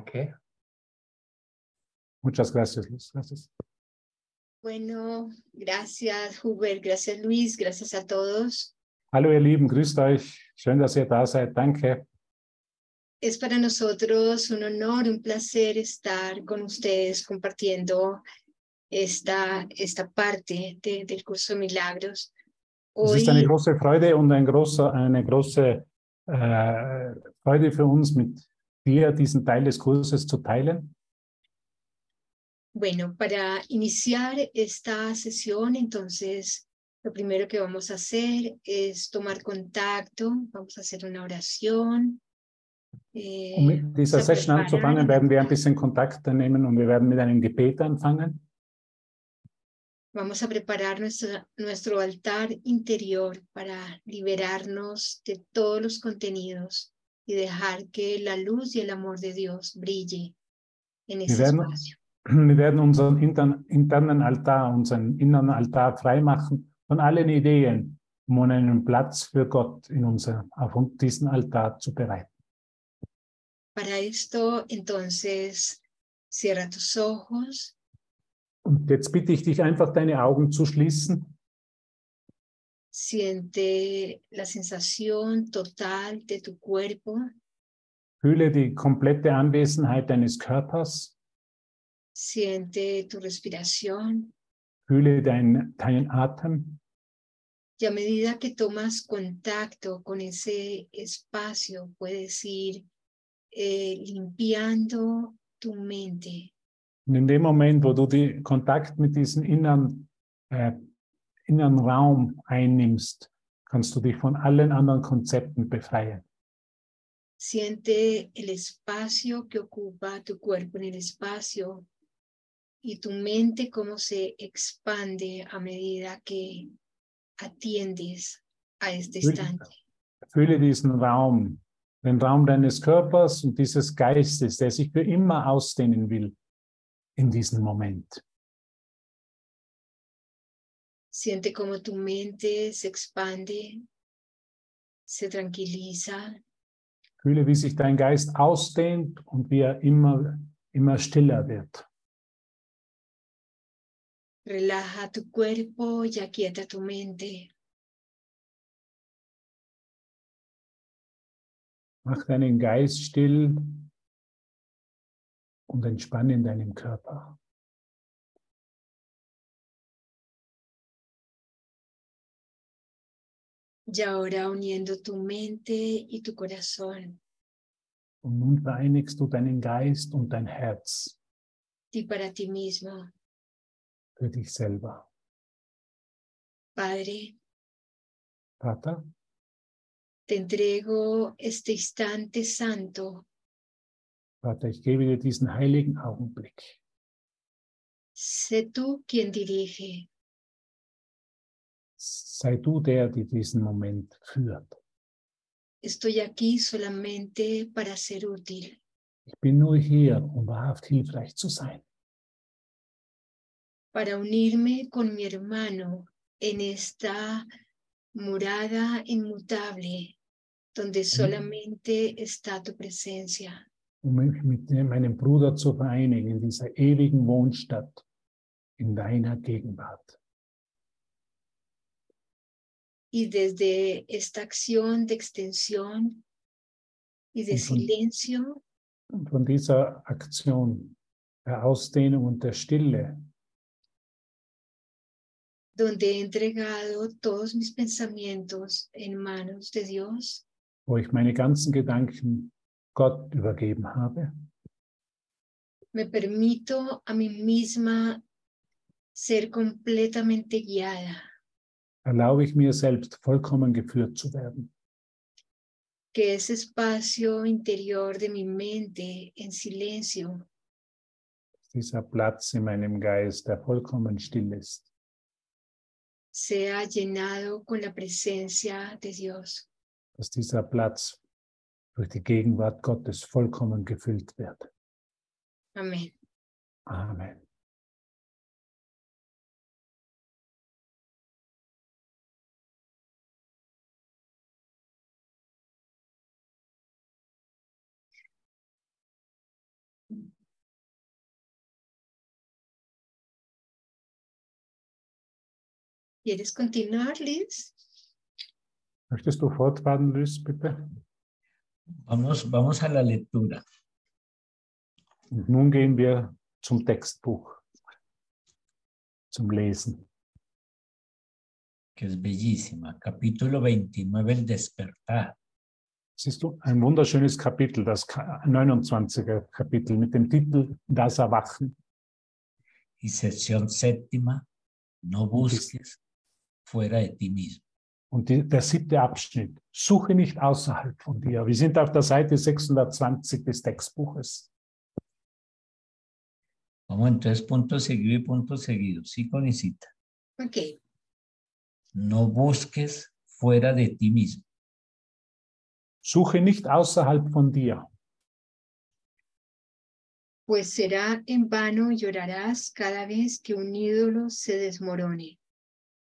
Okay. Muchas gracias, Luis. Gracias. Bueno, gracias Hubert, gracias Luis, gracias a todos. Hallo, ihr Lieben, grüßt euch. Schön, dass ihr da seid. Danke. Es para nosotros un honor, un placer estar con ustedes compartiendo esta, esta parte de, del curso de milagros. Es ist eine große Freude und ein großer, eine große äh, Freude für uns, mit dir diesen Teil des Kurses zu teilen. Bueno, para iniciar esta sesión, entonces, lo primero que vamos a hacer es tomar contacto, vamos a hacer una oración. Eh, um mit dieser Session anzufangen, werden wir ein bisschen Kontakt nehmen und wir werden mit einem Gebet anfangen. Vamos a preparar nuestro, nuestro altar interior para liberarnos de todos los contenidos y dejar que la luz y el amor de Dios brille en ese werden, espacio. Wir werden unseren intern, internen Altar, unseren inneren Altar freimachen von allen Ideen, um einen Platz für Gott in unser, auf diesen Altar zu bereiten. Para esto, entonces, cierra tus ojos. Und jetzt bitte ich dich einfach, deine Augen zu schließen. Siente la sensación total de tu cuerpo. Fühle die komplette Anwesenheit deines Körpers. Siente tu respiración. Fühle dein, deinen Atem. Y a medida que tomas contacto con ese espacio, puedes ir eh, limpiando tu mente. Und in dem Moment, wo du die Kontakt mit diesem inneren, äh, inneren Raum einnimmst, kannst du dich von allen anderen Konzepten befreien. Siente el espacio que ocupa tu cuerpo en el espacio y tu mente cómo se expande a medida que atiendes a este instante. Fühle diesen Raum, den Raum deines Körpers und dieses Geistes, der sich für immer ausdehnen will in diesem Moment. Siente cómo tu mente se expande, se tranquiliza. Fühle, wie sich dein Geist ausdehnt und wie er immer, immer stiller wird. Relaja tu cuerpo y aquieta tu mente. Mach deinen Geist still und entspanne in deinem Körper. Y ahora uniendo tu mente y tu corazón. Und nun vereinigst du deinen Geist und dein Herz. Y para ti mismo. Für dich selber. Padre. Vater. Te entrego este instante santo. Vater, ich gebe dir diesen heiligen Augenblick. Sé tú quien dirige. Sei du der, der diesen Moment führt. Estoy aquí solamente para ser útil. Ich bin nur hier, um wahrhaft hilfreich zu sein. Para unirme con mi hermano en esta morada inmutable, donde solamente está tu presencia. Um mich mit meinem Bruder zu vereinigen in dieser ewigen Wohnstadt, in deiner Gegenwart. Y desde esta acción de extensión y de silencio, von dieser Aktion der Ausdehnung und der Stille, donde he entregado todos mis pensamientos en manos de Dios, wo ich meine ganzen Gedanken Gott übergeben habe, me permito a mí misma ser completamente guiada, erlaube ich mir selbst vollkommen geführt zu werden. que ese espacio interior de mi mente en silencio Dieser Platz in meinem Geist, der vollkommen still ist, sea llenado con la presencia de Dios. dass dieser Platz durch die Gegenwart Gottes vollkommen gefüllt wird. Amén. Amen. ¿Quieres continuar, Liz? Möchtest du fortfahren, Luis, bitte? Vamos, vamos a la lectura. Und nun gehen wir zum Textbuch, zum Lesen. que es bellísima. Capítulo 29, el despertar. Siehst du, ein wunderschönes Kapitel, das Ka- 29er Kapitel mit dem Titel Das Erwachen. Y sección séptima, no busques fuera de ti mismo. Und die, der siebte Abschnitt, suche nicht außerhalb von dir. Wir sind auf der Seite 620 des Textbuches. Vamos entonces punto seguido y punto seguido. Sí, con cita. Ok. No busques fuera de ti mismo. Suche nicht außerhalb von dir, Pues será en vano llorarás cada vez que un ídolo se desmorone.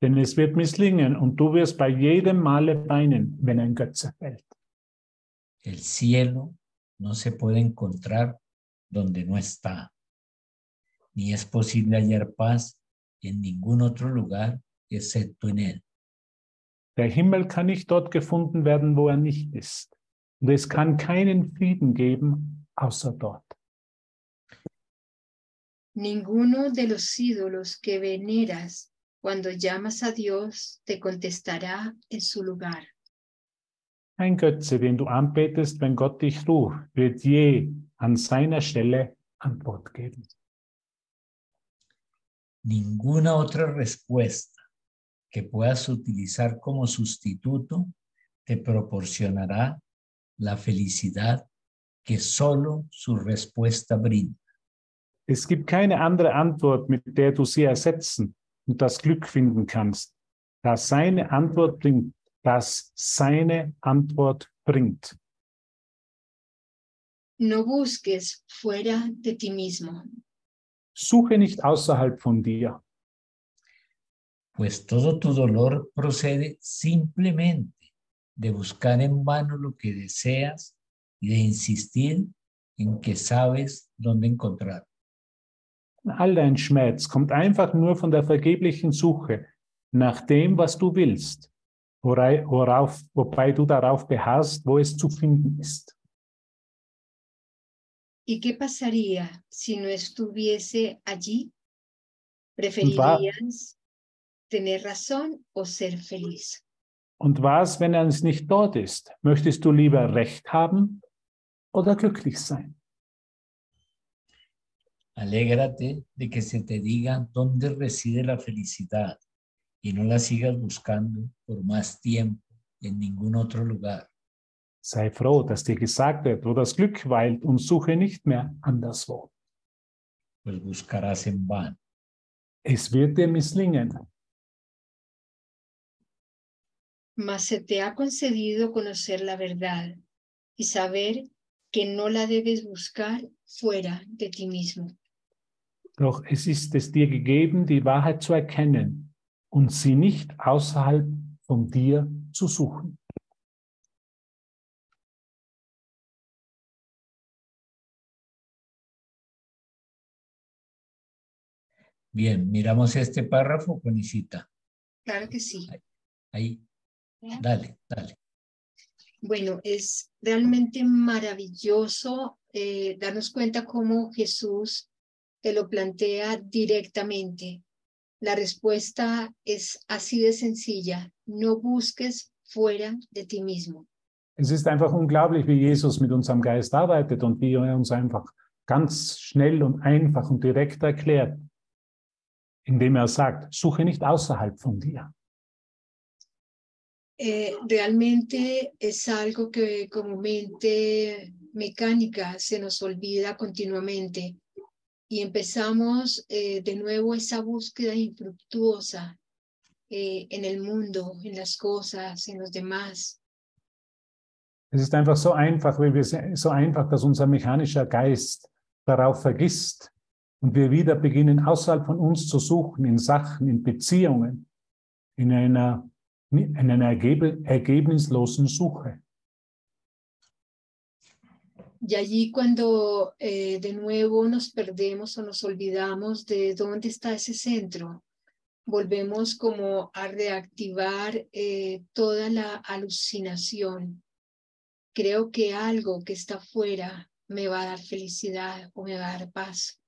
Denn es wird misslingen und du wirst bei jedem Male weinen, wenn ein Götze fällt. El cielo no se puede encontrar donde no está. Ni es posible hallar paz en ningún otro lugar excepto en él. Der Himmel kann nicht dort gefunden werden, wo er nicht ist. Und es kann keinen Frieden geben, außer dort. Ninguno de los ídolos que veneras cuando llamas a Dios te contestará en su lugar. Ein Götze, den du anbetest, wenn Gott dich ruft, wird je an seiner Stelle Antwort geben. Ninguna otra respuesta que puedas utilizar como sustituto te proporcionará la felicidad que solo su respuesta brinda. Es gibt keine andere Antwort, mit der du sie ersetzen und das Glück finden kannst, das seine Antwort bringt, das seine Antwort bringt. No busques fuera de ti mismo, Suche nicht außerhalb von dir, pues todo tu dolor procede simplemente de buscar en vano lo que deseas y de insistir en que sabes dónde encontrar. All dein Schmerz kommt einfach nur von der vergeblichen Suche nach dem, was du willst, worauf, wobei du darauf beharrst, wo es zu finden ist. ¿Y qué pasaría si no estuviese allí? ¿Preferirías tener razón o ser feliz? Und was, wenn es nicht dort ist? Möchtest du lieber Recht haben oder glücklich sein? Alégrate de que se te diga dónde reside la felicidad y no la sigas buscando por más tiempo en ningún otro lugar. Sei froh, dass dir gesagt wird, wo das Glück weilt und suche nicht mehr anderswo. pues buscarás en vano. Es wird dir misslingen. Mas se te ha concedido conocer la verdad y saber que no la debes buscar fuera de ti mismo. Doch es ist es dir gegeben, die Wahrheit zu erkennen und sie nicht außerhalb von dir zu suchen. Bien, miramos este párrafo con Isita. Claro que sí. Ahí, dale, dale. Bueno, es realmente maravilloso eh, darnos cuenta cómo Jesús te lo plantea directamente. La respuesta es así de sencilla. No busques fuera de ti mismo. Es ist einfach unglaublich, wie Jesus mit unserem Geist arbeitet und wie er uns einfach ganz schnell und einfach und direkt erklärt, indem er sagt, suche nicht außerhalb von dir. Eh, realmente es algo que como mente mecánica se nos olvida continuamente y empezamos eh, de nuevo esa búsqueda infructuosa eh, en el mundo, en las cosas, en los demás. Es ist einfach so einfach, weil wir so einfach, dass unser mechanischer Geist darauf vergisst und wir wieder beginnen, außerhalb von uns zu suchen, in Sachen, in Beziehungen, in einer, in einer ergebnislosen Suche. Y allí cuando eh, de nuevo nos perdemos o nos olvidamos de dónde está ese centro, volvemos como a reactivar eh, toda la alucinación. Creo que algo que está fuera me va a dar felicidad o me va a dar paz.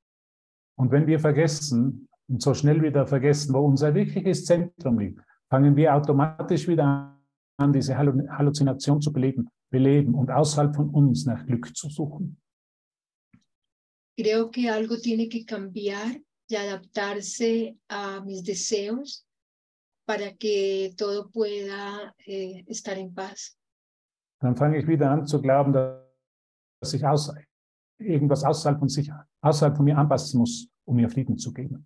Und wenn wir vergessen und so schnell wieder vergessen, wo unser wirkliches Zentrum liegt, fangen wir automatisch wieder an, diese Halluzination zu beleben, beleben und außerhalb von uns nach Glück zu suchen. Creo que algo tiene que cambiar y adaptarse a mis deseos para que todo pueda eh, estar en paz. Dann fange ich wieder an zu glauben, dass ich aus, irgendwas außerhalb von sich, außerhalb von mir anpassen muss, um mir Frieden zu geben.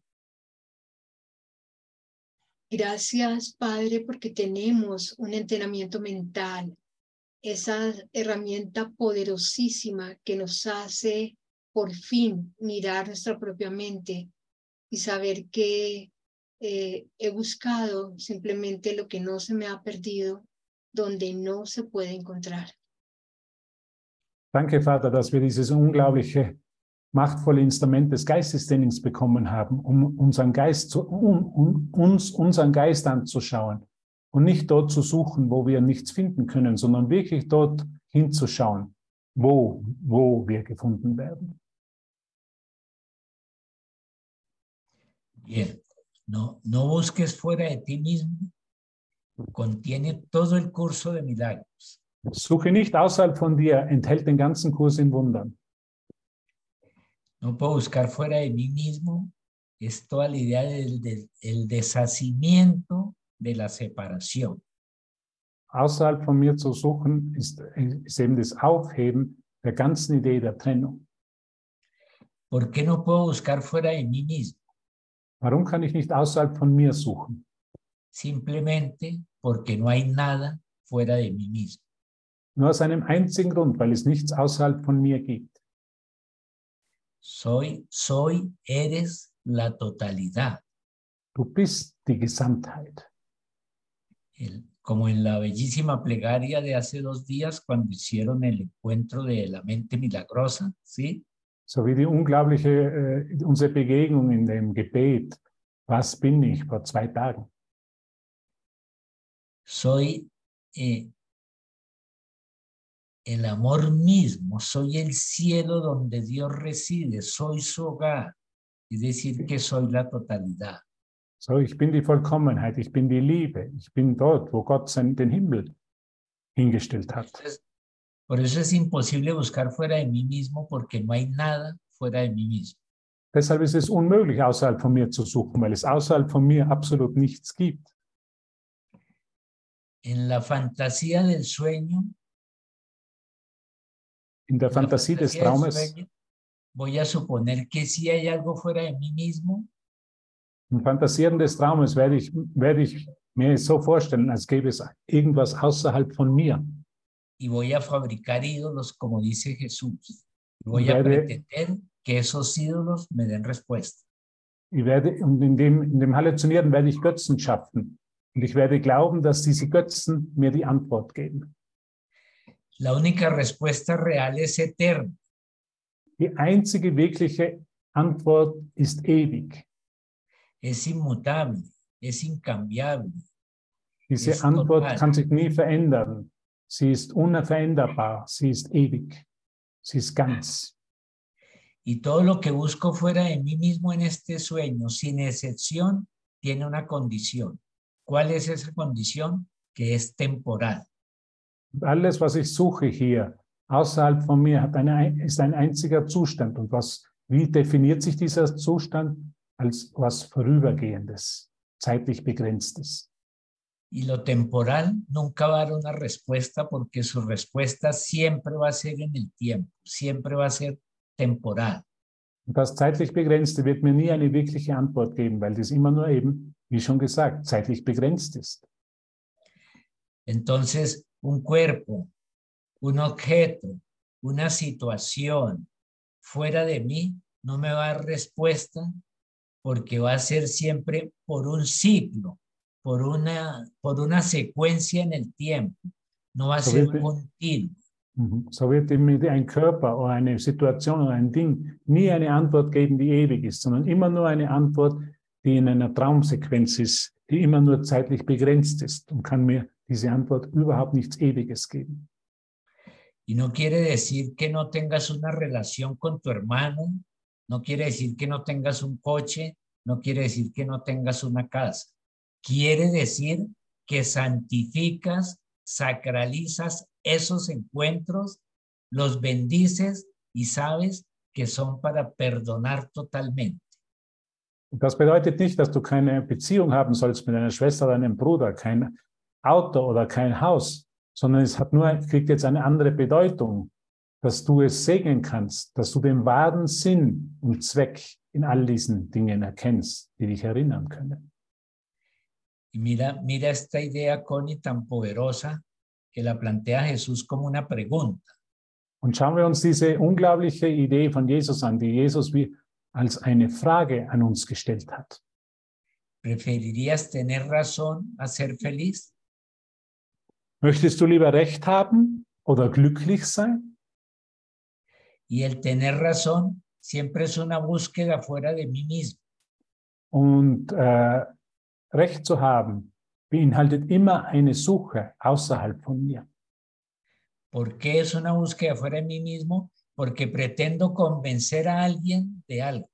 Gracias, Padre, porque tenemos un entrenamiento mental, esa herramienta poderosísima que nos hace por fin mirar nuestra propia mente y saber que eh, he buscado simplemente lo que no se me ha perdido, donde no se puede encontrar. Danke, Vater, dass wir dieses unglaubliche, machtvolle Instrument des Geistestrainings bekommen haben, um unseren Geist zu, um, um uns unseren Geist anzuschauen und nicht dort zu suchen, wo wir nichts finden können, sondern wirklich dort hinzuschauen, wo, wo wir gefunden werden. Bien, no, no busques fuera de ti mismo, contiene todo el curso de milagros. Suche nicht außerhalb von dir, enthält den ganzen Kurs in Wundern. No puedo buscar fuera de mí mismo, es toda la idea del, del el deshacimiento de la separación. Außerhalb von mir zu suchen, ist, ist eben das Aufheben der ganzen Idee der Trennung. ¿Por qué no puedo buscar fuera de mí mismo? Warum kann ich nicht außerhalb von mir suchen? Simplemente porque no hay nada fuera de mí mismo. Nur aus einem einzigen Grund, weil es nichts außerhalb von mir gibt. Soy, soy, eres la totalidad. Du bist die Gesamtheit. El- como en la bellísima plegaria de hace dos días cuando hicieron el encuentro de la mente milagrosa, ¿sí? So wie die unglaubliche, äh, unsere Begegnung in dem Gebet. Was bin ich vor zwei Tagen? Soy eh, el amor mismo, soy el cielo donde Dios reside, soy su hogar, es decir, que soy la totalidad. So, ich bin die Vollkommenheit, ich bin die Liebe, ich bin dort, wo Gott sein, den Himmel hingestellt hat. Entonces, por eso es imposible buscar fuera de mí mismo porque no hay nada fuera de mí mismo. Deshalb ist es unmöglich, außerhalb von mir zu suchen, weil es außerhalb von mir absolut nichts gibt. En la fantasía del sueño, In der la Fantasie des Traumes, sueño, voy a suponer que si hay algo fuera de mí mismo, im Fantasieren des Traumes werde ich, werde ich mir so vorstellen, als gäbe es irgendwas außerhalb von mir. y voy a fabricar ídolos, como dice Jesús. Voy a Werde- pretender que esos ídolos me den respuesta. Ich werde, und in dem, in dem Halluzinieren werde ich Götzen schaffen. Und ich werde glauben, dass diese Götzen mir die Antwort geben. La única respuesta real es eterna. Die einzige wirkliche Antwort ist ewig. Es inmutable, es incambiable. Diese Ist Antwort kann sich nie verändern. Sie ist unveränderbar. Sie ist ewig. Sie ist ganz. Y todo lo que busco fuera de mí mismo en este sueño, sin excepción, tiene una condición. ¿Cuál es esa condición? Que es temporal. Alles, was ich suche hier, außerhalb von mir, hat eine, ist ein einziger Zustand. Und was, wie definiert sich dieser Zustand? Als was Vorübergehendes, zeitlich Begrenztes. Y lo temporal nunca va a dar una respuesta porque su respuesta siempre va a ser en el tiempo, siempre va a ser temporal. Und das zeitlich Begrenzte wird mir nie eine wirkliche Antwort geben, weil das immer nur eben, wie schon gesagt, zeitlich begrenzt ist. Entonces, un cuerpo, un objeto, una situación fuera de mí no me va a dar respuesta porque va a ser siempre por un ciclo, por una, por una secuencia en el tiempo. No va a So ser wird- continuo. So wird mir ein Körper oder eine Situation oder ein Ding nie eine Antwort geben, die ewig ist, sondern immer nur eine Antwort, die in einer Traumsequenz ist, die immer nur zeitlich begrenzt ist und kann mir diese Antwort überhaupt nichts Ewiges geben. Y no quiere decir que no tengas una relación con tu hermano, no quiere decir que no tengas un coche, no quiere decir que no tengas una casa. Quiere decir que santificas, sacralizas esos encuentros, los bendices y sabes que son para perdonar totalmente. Das bedeutet nicht, dass du keine Beziehung haben sollst mit einer Schwester oder einem Bruder, kein Auto oder kein Haus, sondern es hat nur, kriegt jetzt eine andere Bedeutung, dass du es segnen kannst, dass du den wahren Sinn und Zweck in all diesen Dingen erkennst, die dich erinnern können. Y mira, mira esta idea, Connie, tan poderosa que la plantea Jesús como una pregunta. Und schauen wir uns diese unglaubliche Idee von Jesus an, die Jesus wie als eine Frage an uns gestellt hat. ¿Preferirías tener razón a ser feliz? Möchtest du lieber Recht haben oder glücklich sein? Y el tener razón siempre es una búsqueda fuera de mí mismo. Und äh, Recht zu haben beinhaltet immer eine Suche außerhalb von mir. ¿Por qué es una búsqueda fuera de mí mismo? Porque pretendo convencer a alguien de algo.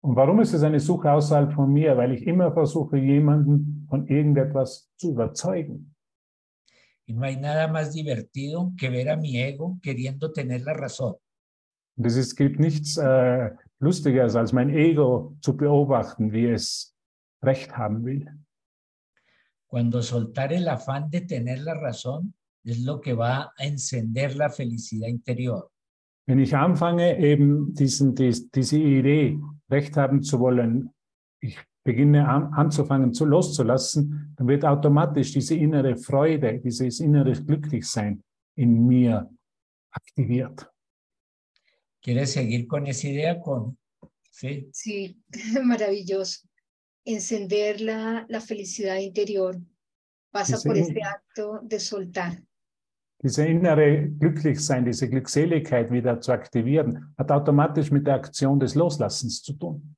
Und warum ist es eine Suche außerhalb von mir? Weil ich immer versuche, jemanden von irgendetwas zu überzeugen. Y no hay nada más divertido que ver a mi ego queriendo tener la razón. Und es gibt nichts äh, Lustigeres, als mein Ego zu beobachten, wie es Recht haben will. Cuando soltar el afán de tener la razón es lo que va a encender la felicidad interior. Wenn ich anfange, eben diesen, dies, diese Idee, Recht haben zu wollen, ich beginne an, anzufangen, zu loszulassen, dann wird automatisch diese innere Freude, dieses innere Glücklichsein in mir aktiviert. ¿Quieres seguir con esa idea? Con, sí. Sí, maravilloso. Encender la, la felicidad interior pasa por este acto de soltar. Diese innere Glücklichsein, diese Glückseligkeit wieder zu aktivieren, hat automatisch mit der Aktion des Loslassens zu tun.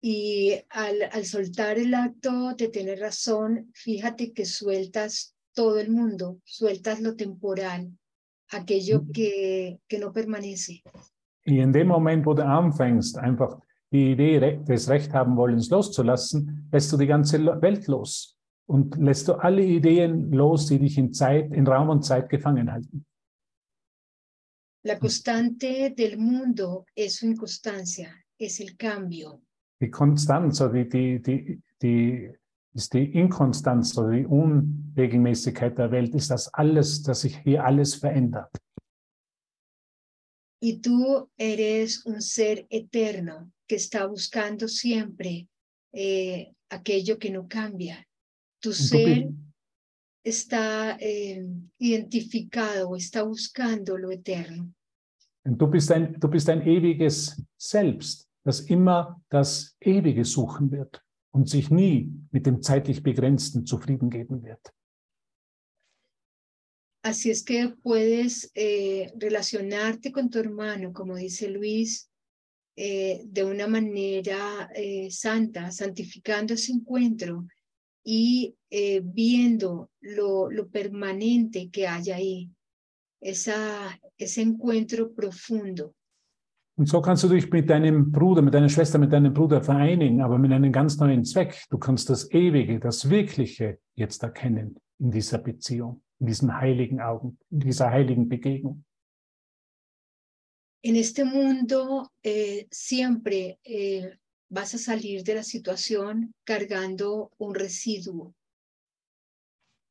Y al, al soltar el acto de tener razón, fíjate que sueltas todo el mundo, sueltas lo temporal, aquello Mhm. que, que no permanece. In dem Moment, wo du anfängst, einfach die Idee des Recht haben wollens loszulassen, lässt du die ganze Welt los und lässt du alle Ideen los, die dich in Zeit, in Raum und Zeit gefangen halten. La constante del mundo es su inconstancia, es el cambio. Die Konstanz oder die, die, die, die ist die Inkonstanz oder die Unregelmäßigkeit der Welt, ist das alles, dass sich hier alles verändert. Y tú eres un ser eterno que está buscando siempre eh, aquello que no cambia. Tu ser está eh, identificado o está buscando lo eterno. Und du bist ein, du bist ein ewiges Selbst, das immer das Ewige suchen wird und sich nie mit dem zeitlich Begrenzten zufrieden geben wird. Así es que puedes eh, relacionarte con tu hermano, como dice Luis, eh, de una manera eh, santa, santificando ese encuentro y eh, viendo lo, lo permanente que hay ahí, esa, ese encuentro profundo. Und so kannst du dich mit deinem Bruder, mit deiner Schwester, mit deinem Bruder vereinigen, aber mit einem ganz neuen Zweck. Du kannst das Ewige, das Wirkliche jetzt erkennen in dieser Beziehung, in diesen heiligen Augen, in dieser heiligen Begegnung. En este mundo eh, siempre eh, vas a salir de la situación cargando un residuo.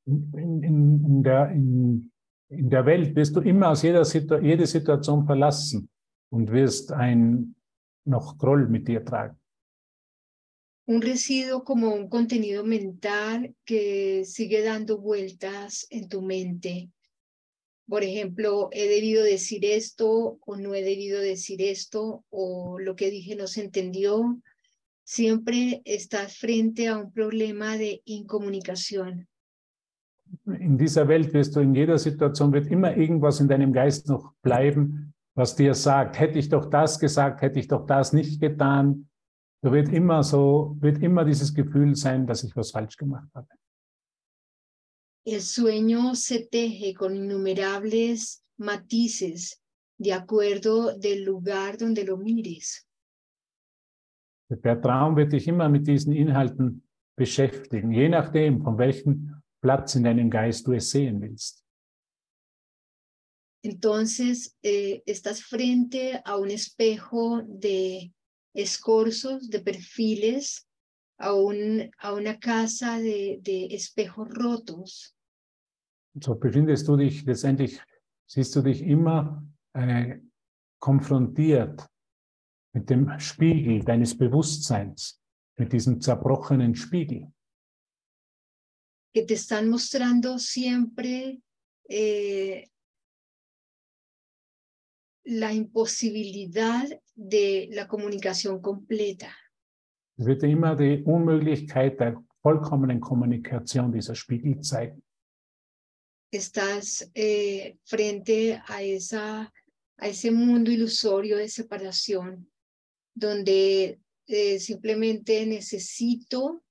In, in, in, der, in, der Welt wirst du immer aus jeder Situ jede Situation verlassen und wirst ein noch Groll mit dir tragen. Un residuo como un contenido mental que sigue dando vueltas en tu mente. Por ejemplo, he debido decir esto o no he debido decir esto o lo que dije no se entendió. Siempre estás frente a un problema de incomunicación. In dieser Welt wirst du in jeder Situation wird immer irgendwas in deinem Geist noch bleiben, was dir sagt, hätte ich doch das gesagt, hätte ich doch das nicht getan. Da wird immer so, wird immer dieses Gefühl sein, dass ich was falsch gemacht habe. El sueño se teje con innumerables matices de acuerdo del lugar donde lo mires. Der Traum wird dich immer mit diesen Inhalten beschäftigen, je nachdem, von welchem Platz in deinem Geist du es sehen willst. Entonces, eh, estás frente a un espejo de escorzos, de perfiles, a, un, a una casa de, de espejos rotos. So befindest du dich letztendlich, siehst du dich immer äh, konfrontiert mit dem Spiegel deines Bewusstseins, mit diesem zerbrochenen Spiegel. que te están mostrando siempre eh, la imposibilidad de la comunicación completa. Es wird immer die Unmöglichkeit der vollkommenen Kommunikation dieser Spiegel zeigen. Estás eh, frente a, esa, a ese mundo ilusorio de separación, donde eh, simplemente necesito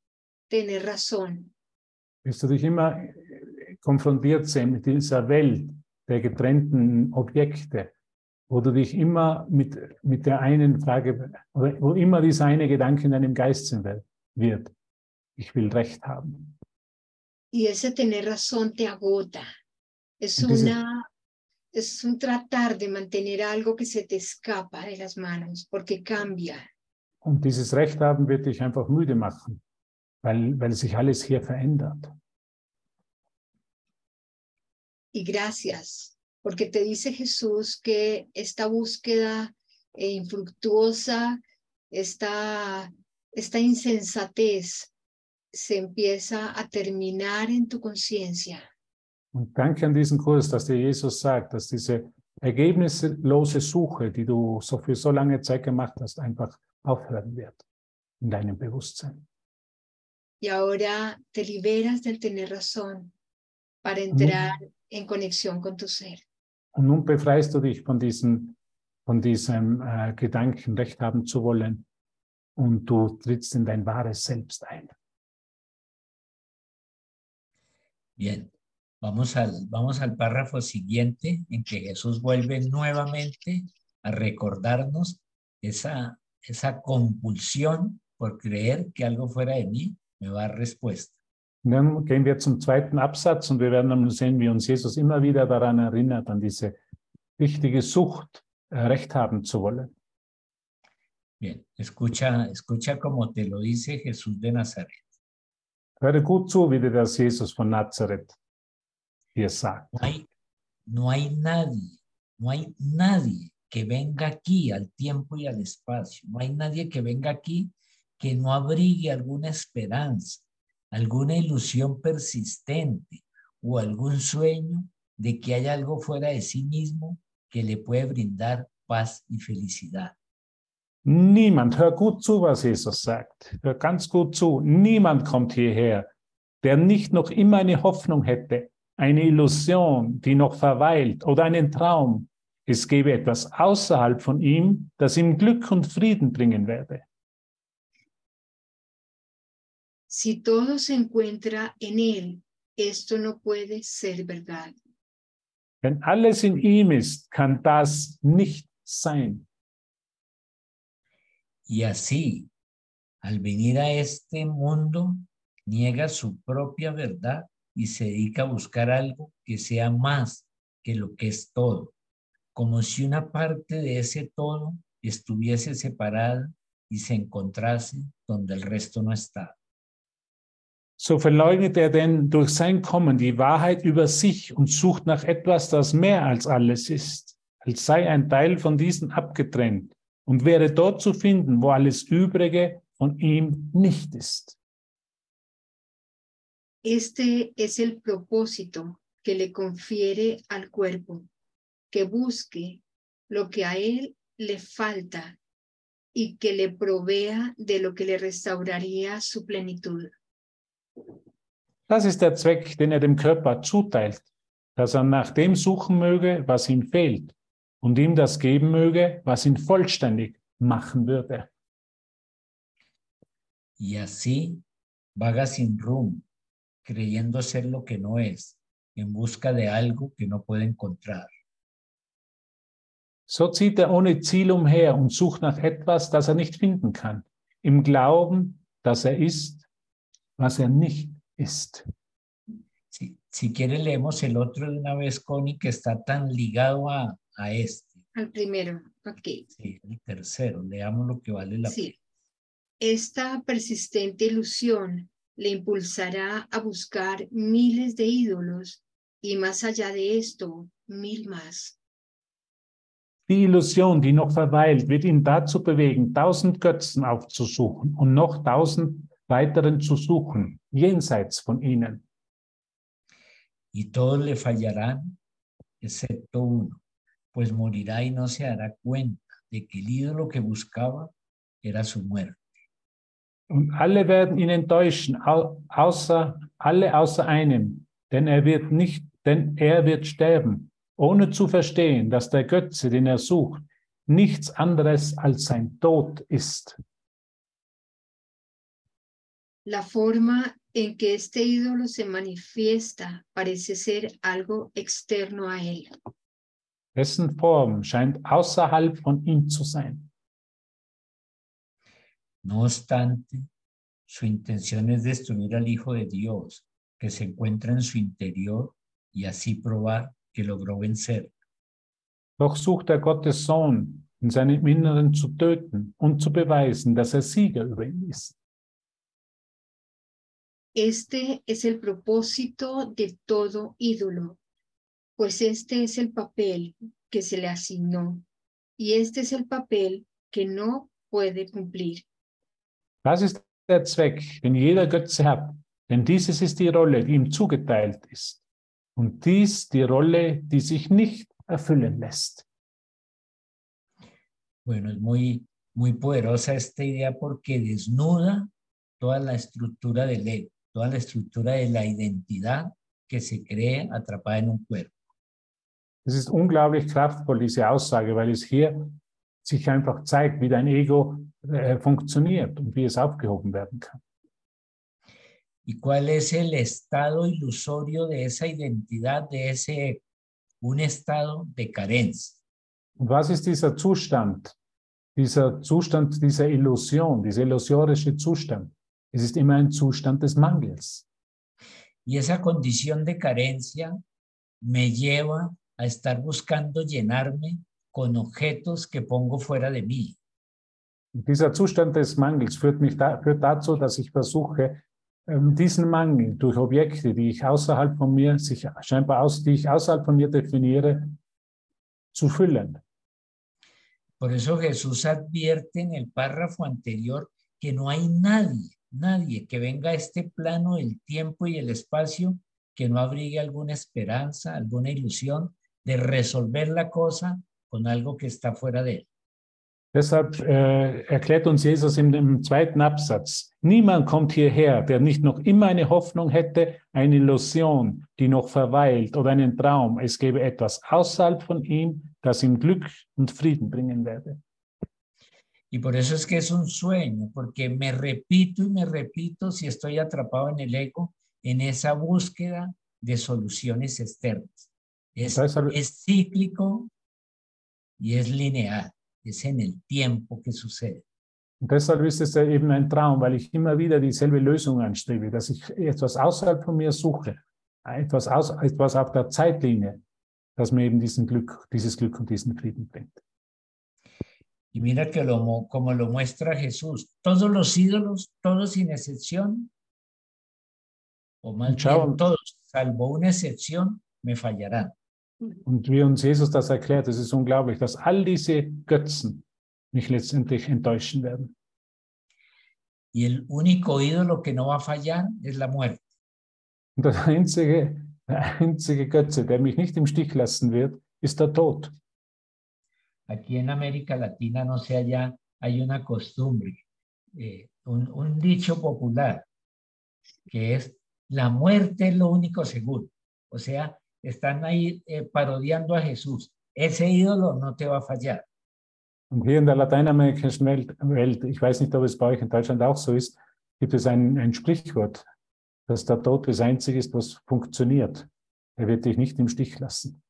tener razón. Wirst du dich immer äh, konfrontiert sehen mit dieser Welt der getrennten Objekte, wo du dich immer mit, mit der einen Frage, oder wo immer dieser eine Gedanke in deinem Geist sein wird. Ich will Recht haben. Y ese tener razón te agota. Es, Entonces- una, es un tratar de mantener algo que se te escapa de las manos, porque cambia. Und dieses Recht haben wird dich einfach müde machen, weil, weil sich alles hier verändert. Y gracias, porque te dice Jesús que esta búsqueda eh, infructuosa, esta, esta insensatez se empieza a terminar en tu conciencia. Und danke an diesen Kurs, dass dir Jesus sagt, dass diese ergebnislose Suche, die du so für so lange Zeit gemacht hast, einfach aufhören wird in deinem Bewusstsein. Y ahora te liberas del tener razón para entrar en conexión con tu ser. Und nun befreist du dich von diesem, von diesem äh, Gedanken, Recht haben zu wollen, und du trittst in dein wahres Selbst ein. Bien, vamos al, vamos al párrafo siguiente en que Jesús vuelve nuevamente a recordarnos esa, esa compulsión por creer que algo fuera de mí me va a dar respuesta. Und dann gehen wir zum zweiten Absatz und wir werden dann sehen, wie uns Jesus immer wieder daran erinnert, an diese wichtige Sucht, äh, Recht haben zu wollen. Bien, escucha, escucha como te lo dice Jesús de Nazaret. Höre gut zu, wie dir das Jesus von Nazareth hier sagt. No hay, no hay nadie, no hay nadie que venga aquí al tiempo y al espacio. No hay nadie que venga aquí que no abrigue alguna esperanza, alguna ilusión persistente o algún sueño de que hay algo fuera de sí mismo que le puede brindar paz y felicidad. Niemand, hör gut zu, was Jesus sagt. Hör ganz gut zu. Niemand kommt hierher, der nicht noch immer eine Hoffnung hätte, eine Illusion, die noch verweilt oder einen Traum. Es gäbe etwas außerhalb von ihm, das ihm Glück und Frieden bringen werde. Si todo se encuentra en Él, esto no puede ser verdad. Wenn alles in ihm ist, kann das nicht sein. Y así, al venir a este mundo, niega su propia verdad y se dedica a buscar algo que sea más que lo que es todo, como si una parte de ese todo estuviese separada y se encontrase donde el resto no está. So verleugnet er denn durch sein Kommen die Wahrheit über sich und sucht nach etwas, das mehr als alles ist, als sei ein Teil von diesen abgetrennt und wäre dort zu finden, wo alles Übrige von ihm nicht ist. Este es el propósito que le confiere al cuerpo, que busque lo que a él le falta y que le provea de lo que le restauraría su plenitud. Das ist der Zweck, den er dem Körper zuteilt, dass er nach dem suchen möge, was ihm fehlt und ihm das geben möge, was ihn vollständig machen würde. Y así vaga sin rumbo, creyendo ser lo que no es, en busca de algo que no puede encontrar. So zieht er ohne Ziel umher und sucht nach etwas, das er nicht finden kann, im Glauben, dass er ist, was er nicht ist. Si, si quiere, leemos el otro de una vez, Connie, que está tan ligado a, a este. Al primero, ok. Sí, el tercero, leamos lo que vale la Sí. Esta persistente ilusión le impulsará a buscar miles de ídolos y más allá de esto, mil más. Die Illusion, die noch verweilt, wird ihn dazu bewegen, tausend Götzen aufzusuchen und noch tausend weiteren zu suchen, jenseits von ihnen. y todos le fallarán, excepto uno, pues morirá y no se dará cuenta de que el ídolo que buscaba era su muerte. Und alle werden ihn enttäuschen, au- außer, alle außer einem, denn er wird nicht, denn er wird sterben, ohne zu verstehen, dass der Götze, den er sucht, nichts anderes als sein Tod ist. La forma en que este ídolo se manifiesta parece ser algo externo a él. Dessen Form scheint außerhalb von ihm zu sein. No obstante, su intención es destruir al Hijo de Dios que se encuentra en su interior y así probar que logró vencer. Doch sucht er Gottes Sohn in seinem Inneren zu töten und zu beweisen, dass er Sieger über ihn ist. Este es el propósito de todo ídolo, pues este es el papel que se le asignó y este es el papel que no puede cumplir. Das ist der Zweck, den jeder Götze hat, denn dieses ist die Rolle, die ihm zugeteilt ist. Und dies die Rolle, die sich nicht erfüllen lässt. Bueno, es muy, muy poderosa esta idea porque desnuda toda la estructura del ego, toda la estructura de la identidad que se cree atrapada en un cuerpo. Es ist unglaublich kraftvoll, diese Aussage, weil es hier sich einfach zeigt, wie dein Ego äh, funktioniert und wie es aufgehoben werden kann. ¿Y cuál es el estado ilusorio de esa identidad, de ese ego? Un estado de carencia. Und was ist dieser Zustand, dieser Zustand dieser Illusion, dieser illusorische Zustand? Es ist immer ein Zustand des Mangels. Y esa condición de carencia me lleva a estar buscando llenarme con objetos que pongo fuera de mí. Und dieser Zustand des Mangels führt mich da, führt dazu, dass ich versuche, ähm, diesen Mangel durch Objekte, die ich außerhalb von mir, sich scheinbar aus, die ich außerhalb von mir definiere, zu füllen. Por eso Jesús advierte en el párrafo anterior que no hay nadie, nadie que venga a este plano del tiempo y el espacio que no abrigue alguna esperanza, alguna ilusión de resolver la cosa con algo que está fuera de él. Deshalb äh, erklärt uns Jesus im, im zweiten Absatz, niemand kommt hierher, der nicht noch immer eine Hoffnung hätte, eine Illusion, die noch verweilt oder einen Traum. Es gäbe etwas außerhalb von ihm, das ihm Glück und Frieden bringen werde. Y por eso es que es un sueño, porque me repito y me repito si estoy atrapado en el ego, en esa búsqueda de soluciones externas. Es, es cíclico y es lineal, es en el tiempo que sucede. Und deshalb ist es ja eben ein Traum, weil ich immer wieder dieselbe Lösung anstrebe, dass ich etwas außerhalb von mir suche, etwas, aus, etwas auf der Zeitlinie, das mir eben diesen Glück, dieses Glück und diesen Frieden bringt. Y mira que lo, mo- como lo muestra Jesús, todos los ídolos, todos sin excepción, o bien todos, salvo una excepción, me fallarán. Und wie uns Jesus das erklärt, es ist unglaublich, dass all diese Götzen mich letztendlich enttäuschen werden. Y el único ídolo que no va a fallar es la muerte. Und der einzige, der einzige Götze, der mich nicht im Stich lassen wird, ist der Tod. Aquí en América Latina, no sé, allá hay una costumbre, eh, un, un dicho popular, que es la muerte es lo único seguro. O sea, están ahí eh, parodiando a Jesús. Ese ídolo no te va a fallar. Hier in der lateinamerikanischen Welt, ich weiß nicht, ob es bei euch in Deutschland auch so ist, gibt es ein, ein Sprichwort, dass der Tod das Einzige ist, was funktioniert. Er wird dich nicht im Stich lassen.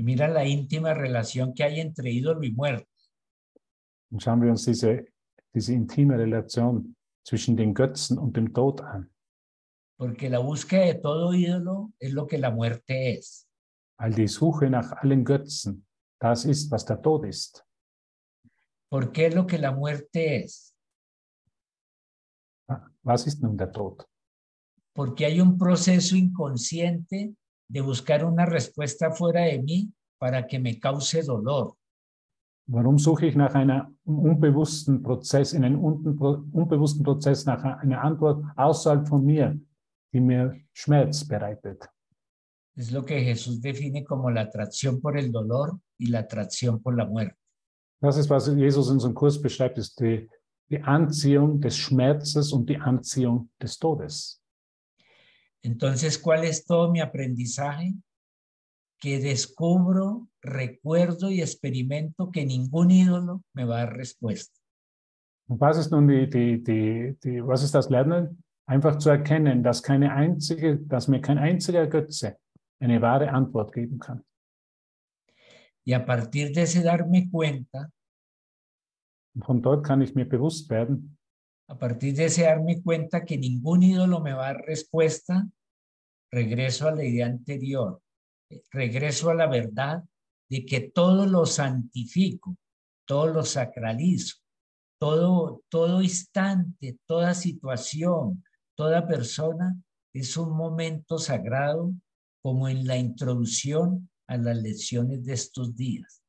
Y mira la íntima relación que hay entre ídolo y muerte. Und schauen wir uns diese, diese intime Relation zwischen den Götzen und dem Tod an. Porque la búsqueda de todo ídolo es lo que la muerte es. Weil die Suche nach allen Götzen, das ist, was der Tod ist. ¿Por qué es lo que la muerte es? Was ist nun der Tod? Porque hay un proceso inconsciente de buscar una respuesta fuera de mí para que me cause dolor. Warum suche ich nach einer unbewussten Prozess, in einem unbewussten Prozess nach einer Antwort außerhalb von mir, die mir Schmerz bereitet? Es lo que Jesús define como la atracción por el dolor y la atracción por la muerte. Das ist, was Jesus in unserem Kurs beschreibt, ist die, die Anziehung des Schmerzes und die Anziehung des Todes. Entonces, ¿cuál es todo mi aprendizaje? Que descubro, recuerdo y experimento que ningún ídolo me va a dar respuesta. Was ist nun die, die, die, die, was ist das Lernen? Einfach zu erkennen, dass keine einzige, dass mir kein einziger Götze eine wahre Antwort geben kann. Y a partir de ese darme cuenta, von dort kann ich mir bewusst werden, a partir de ese darme cuenta que ningún ídolo me va a dar respuesta, regreso a la idea anterior, regreso a la verdad de que todo lo santifico, todo lo sacralizo, todo, todo instante, toda situación, toda persona es un momento sagrado como en la introducción a las lecciones de estos días.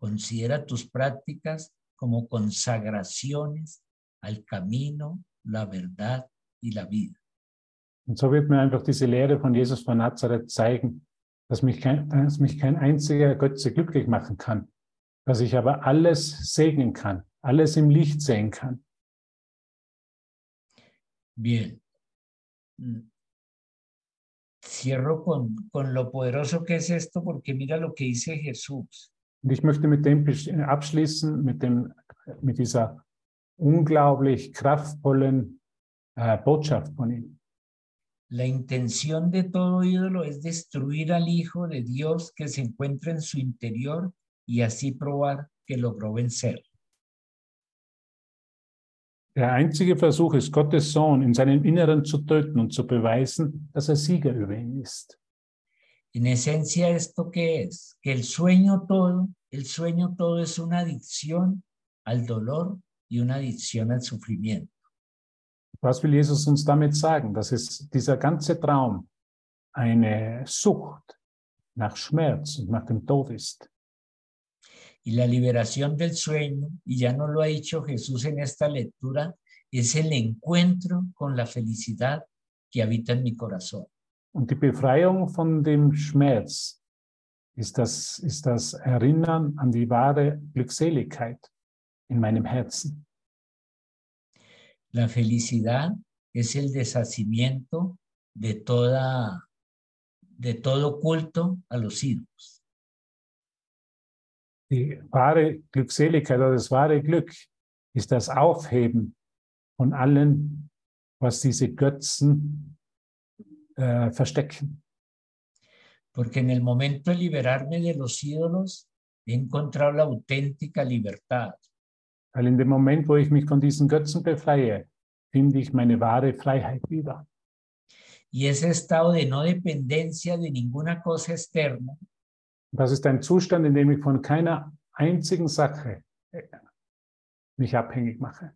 Considera tus prácticas como consagraciones al camino, la verdad y la vida. Und so wird mir einfach diese Lehre von Jesus von Nazareth zeigen, dass mich kein, dass mich kein einziger Götze glücklich machen kann, dass ich aber alles segnen kann, alles im Licht sehen kann. Bien. Cierro con, con lo poderoso que es esto, porque mira lo que dice Jesús. Und ich möchte mit dem abschließen, mit, dem, mit dieser unglaublich kraftvollen äh, Botschaft von ihm. La intención de todo ídolo es destruir al Hijo de Dios que se encuentra en su interior y así probar que logró vencer. Der einzige Versuch ist, Gottes Sohn in seinem Inneren zu töten und zu beweisen, dass er Sieger über ihn ist. En esencia, ¿esto qué es? Que el sueño todo, el sueño todo es una adicción al dolor y una adicción al sufrimiento. Was will Jesus uns damit sagen? Dass es dieser ganze Traum eine Sucht nach Schmerz und nach dem Tod ist. Y la liberación del sueño, y ya no lo ha dicho Jesús en esta lectura, es el encuentro con la felicidad que habita en mi corazón. Und die Befreiung von dem Schmerz ist das, ist das Erinnern an die wahre Glückseligkeit in meinem Herzen. La felicidad es el deshacimiento de toda de todo culto a los ídolos. Die wahre Glückseligkeit oder das wahre Glück ist das Aufheben von allem, was diese Götzen äh, verstecken. Porque en el momento de liberarme de los ídolos, he encontrado la auténtica libertad. Weil in dem Moment, wo ich mich von diesen Götzen befreie, finde ich meine wahre Freiheit wieder. Y ese estado de no dependencia de ninguna cosa externa Das ist ein Zustand, in dem ich von keiner einzigen Sache äh, mich abhängig mache.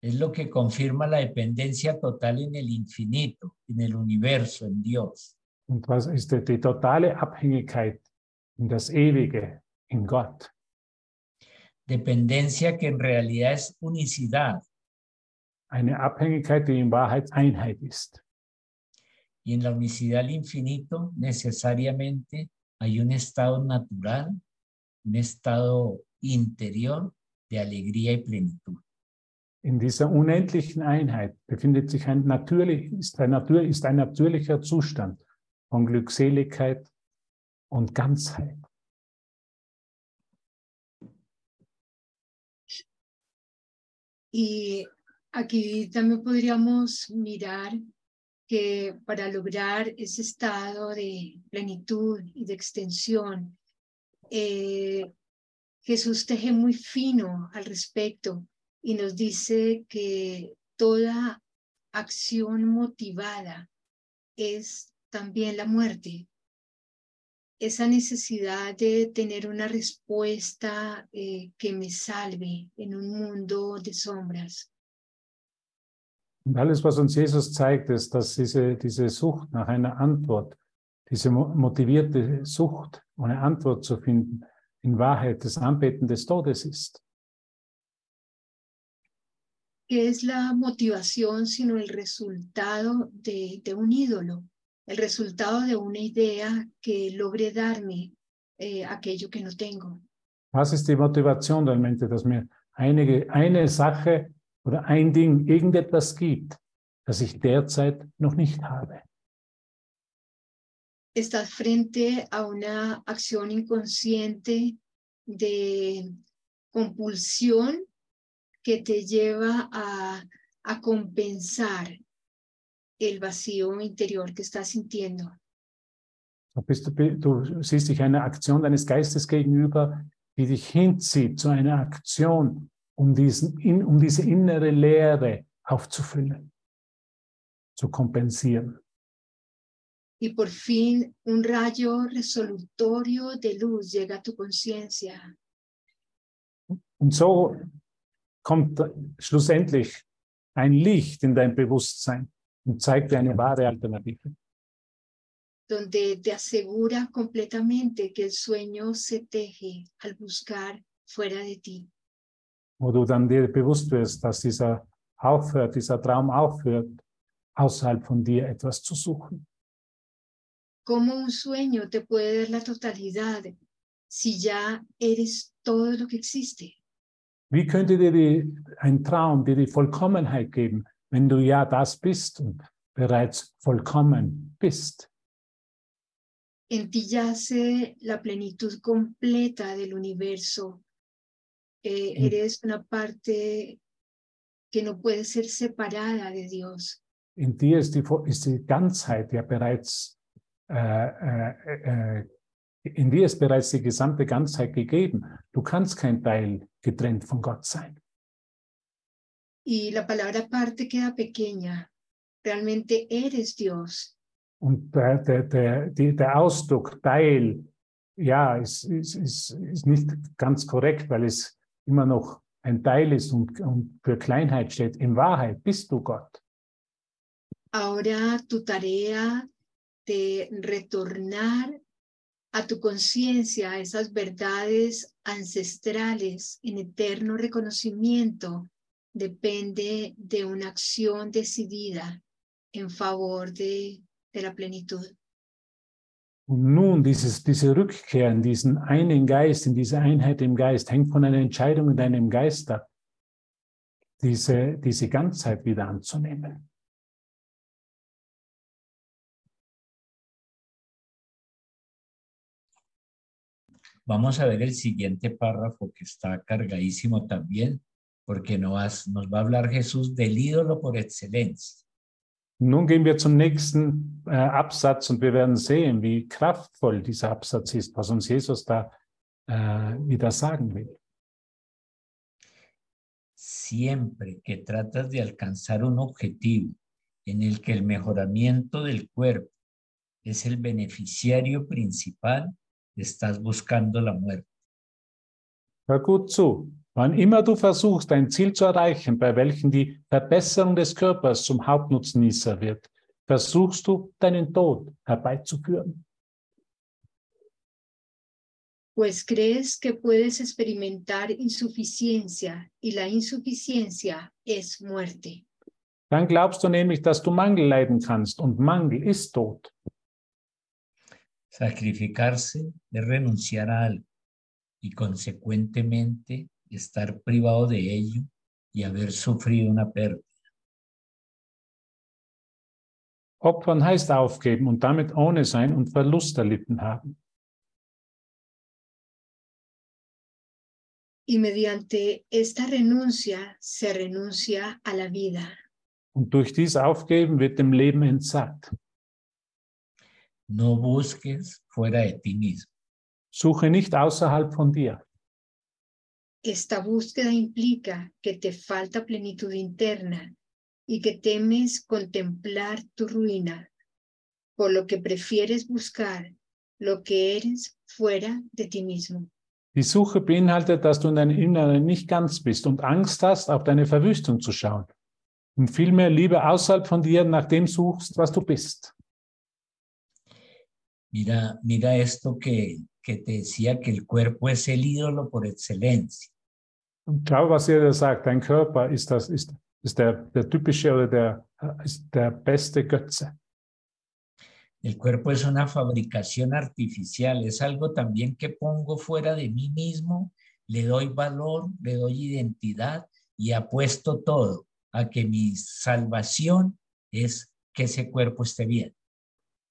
es lo que confirma la dependencia total en el infinito, en el universo, en Dios. Und was ist die, die totale Abhängigkeit in das Ewige, in Gott? Dependencia que en realidad es unicidad. Eine Abhängigkeit, die in Wahrheit Einheit ist. Y en la unicidad al infinito necesariamente hay un estado natural, un estado interior de alegría y plenitud. In dieser unendlichen Einheit befindet sich ein, natürlich, ist ein, ist ein natürlicher Zustand von Glückseligkeit und Ganzheit. Y Aquí también podríamos mirar que para lograr ese estado de plenitud y de extensión, eh, Jesús teje muy fino al respecto y nos dice que toda acción motivada es también la muerte. Esa necesidad de tener una respuesta eh, que me salve en un mundo de sombras. Und alles, was uns Jesus zeigt, ist, dass diese, diese Sucht nach einer Antwort, diese motivierte Sucht, eine Antwort zu finden, in Wahrheit das Anbeten des Todes ist. que es la motivación, sino el resultado de, de un ídolo, el resultado de una idea que logre darme eh, aquello que no tengo. Was ist die Motivation realmente, dass mir einige, eine Sache oder ein Ding, irgendetwas gibt, das ich derzeit noch nicht habe? Estás frente a una acción inconsciente de compulsión que te lleva a, a compensar el vacío interior que estás sintiendo. Du, bist, du siehst dich einer Aktion deines Geistes gegenüber, die dich hinzieht zu einer Aktion, um, diesen, um diese innere Leere aufzufüllen, zu kompensieren. Y por fin un rayo resolutorio de luz llega a tu conciencia. Und so kommt schlussendlich ein Licht in dein Bewusstsein und zeigt dir eine wahre Alternative. Donde te asegura completamente que el sueño se teje al buscar fuera de ti. Wo du dann dir bewusst wirst, dass dieser aufhört, dieser Traum aufhört, außerhalb von dir etwas zu suchen. Como un sueño te puede dar la totalidad si ya eres todo lo que existe? Wie könnte dir die, ein Traum dir die Vollkommenheit geben, wenn du ja das bist und bereits vollkommen bist? En ti yace la plenitud completa del universo. Eh, Mm. Eres una parte que no puede ser separada de Dios. In dir ist die, ist die Ganzheit ja bereits, äh, äh, äh, in dir ist bereits die gesamte Ganzheit gegeben. Du kannst kein Teil getrennt von Gott sein. Y la palabra parte queda pequeña. Realmente eres Dios. Und der, der, der, der Ausdruck Teil, ja, ist, ist, ist, ist nicht ganz korrekt, weil es immer noch ein Teil ist und, und für Kleinheit steht. In Wahrheit bist du Gott. Ahora tu tarea de retornar a tu conciencia esas verdades ancestrales en eterno reconocimiento depende de una acción decidida en favor de, de la plenitud. Und nun dieses, diese Rückkehr in diesen einen Geist, in diese Einheit im Geist, hängt von einer Entscheidung in deinem Geist ab, diese, diese Ganzheit wieder anzunehmen. Vamos a ver el siguiente párrafo que está cargadísimo también, porque nos, nos va a hablar Jesús del ídolo por excelencia. Nun gehen wir zum nächsten äh, Absatz und wir werden sehen, wie kraftvoll dieser Absatz ist, was uns Jesus da äh, wieder sagen will. Siempre que tratas de alcanzar un objetivo en el que el mejoramiento del cuerpo es el beneficiario principal, estás buscando la muerte. Hör gut zu. Wann immer du versuchst, ein Ziel zu erreichen, bei welchem die Verbesserung des Körpers zum Hauptnutznießer wird, versuchst du, deinen Tod herbeizuführen. Pues crees que puedes experimentar insuficiencia y la insuficiencia es muerte. Dann glaubst du nämlich, dass du Mangel leiden kannst und Mangel ist Tod. Sacrificarse es renunciar a algo y consecuentemente estar privado de ello y haber sufrido una pérdida. Opfern heißt aufgeben und damit ohne sein und Verlust erlitten haben. Y mediante esta renuncia se renuncia a la vida. Und durch dies Aufgeben wird dem Leben entsagt. No busques fuera de ti mismo. Suche nicht außerhalb von dir. Esta búsqueda implica que te falta plenitud interna y que temes contemplar tu ruina, por lo que prefieres buscar lo que eres fuera de ti mismo. Die Suche beinhaltet, dass du in deinem Inneren nicht ganz bist und Angst hast, auf deine Verwüstung zu schauen. Und vielmehr lieber außerhalb von dir nach dem suchst, was du bist. Mira, mira esto que, que te decía que el cuerpo es el ídolo por excelencia. Was ihr da sagt, dein Körper ist, das, ist, ist der, der typische oder der, ist der beste Götze. El cuerpo es una fabricación artificial, es algo también que pongo fuera de mí mismo, le doy valor, le doy identidad y apuesto todo a que mi salvación es que ese cuerpo esté bien.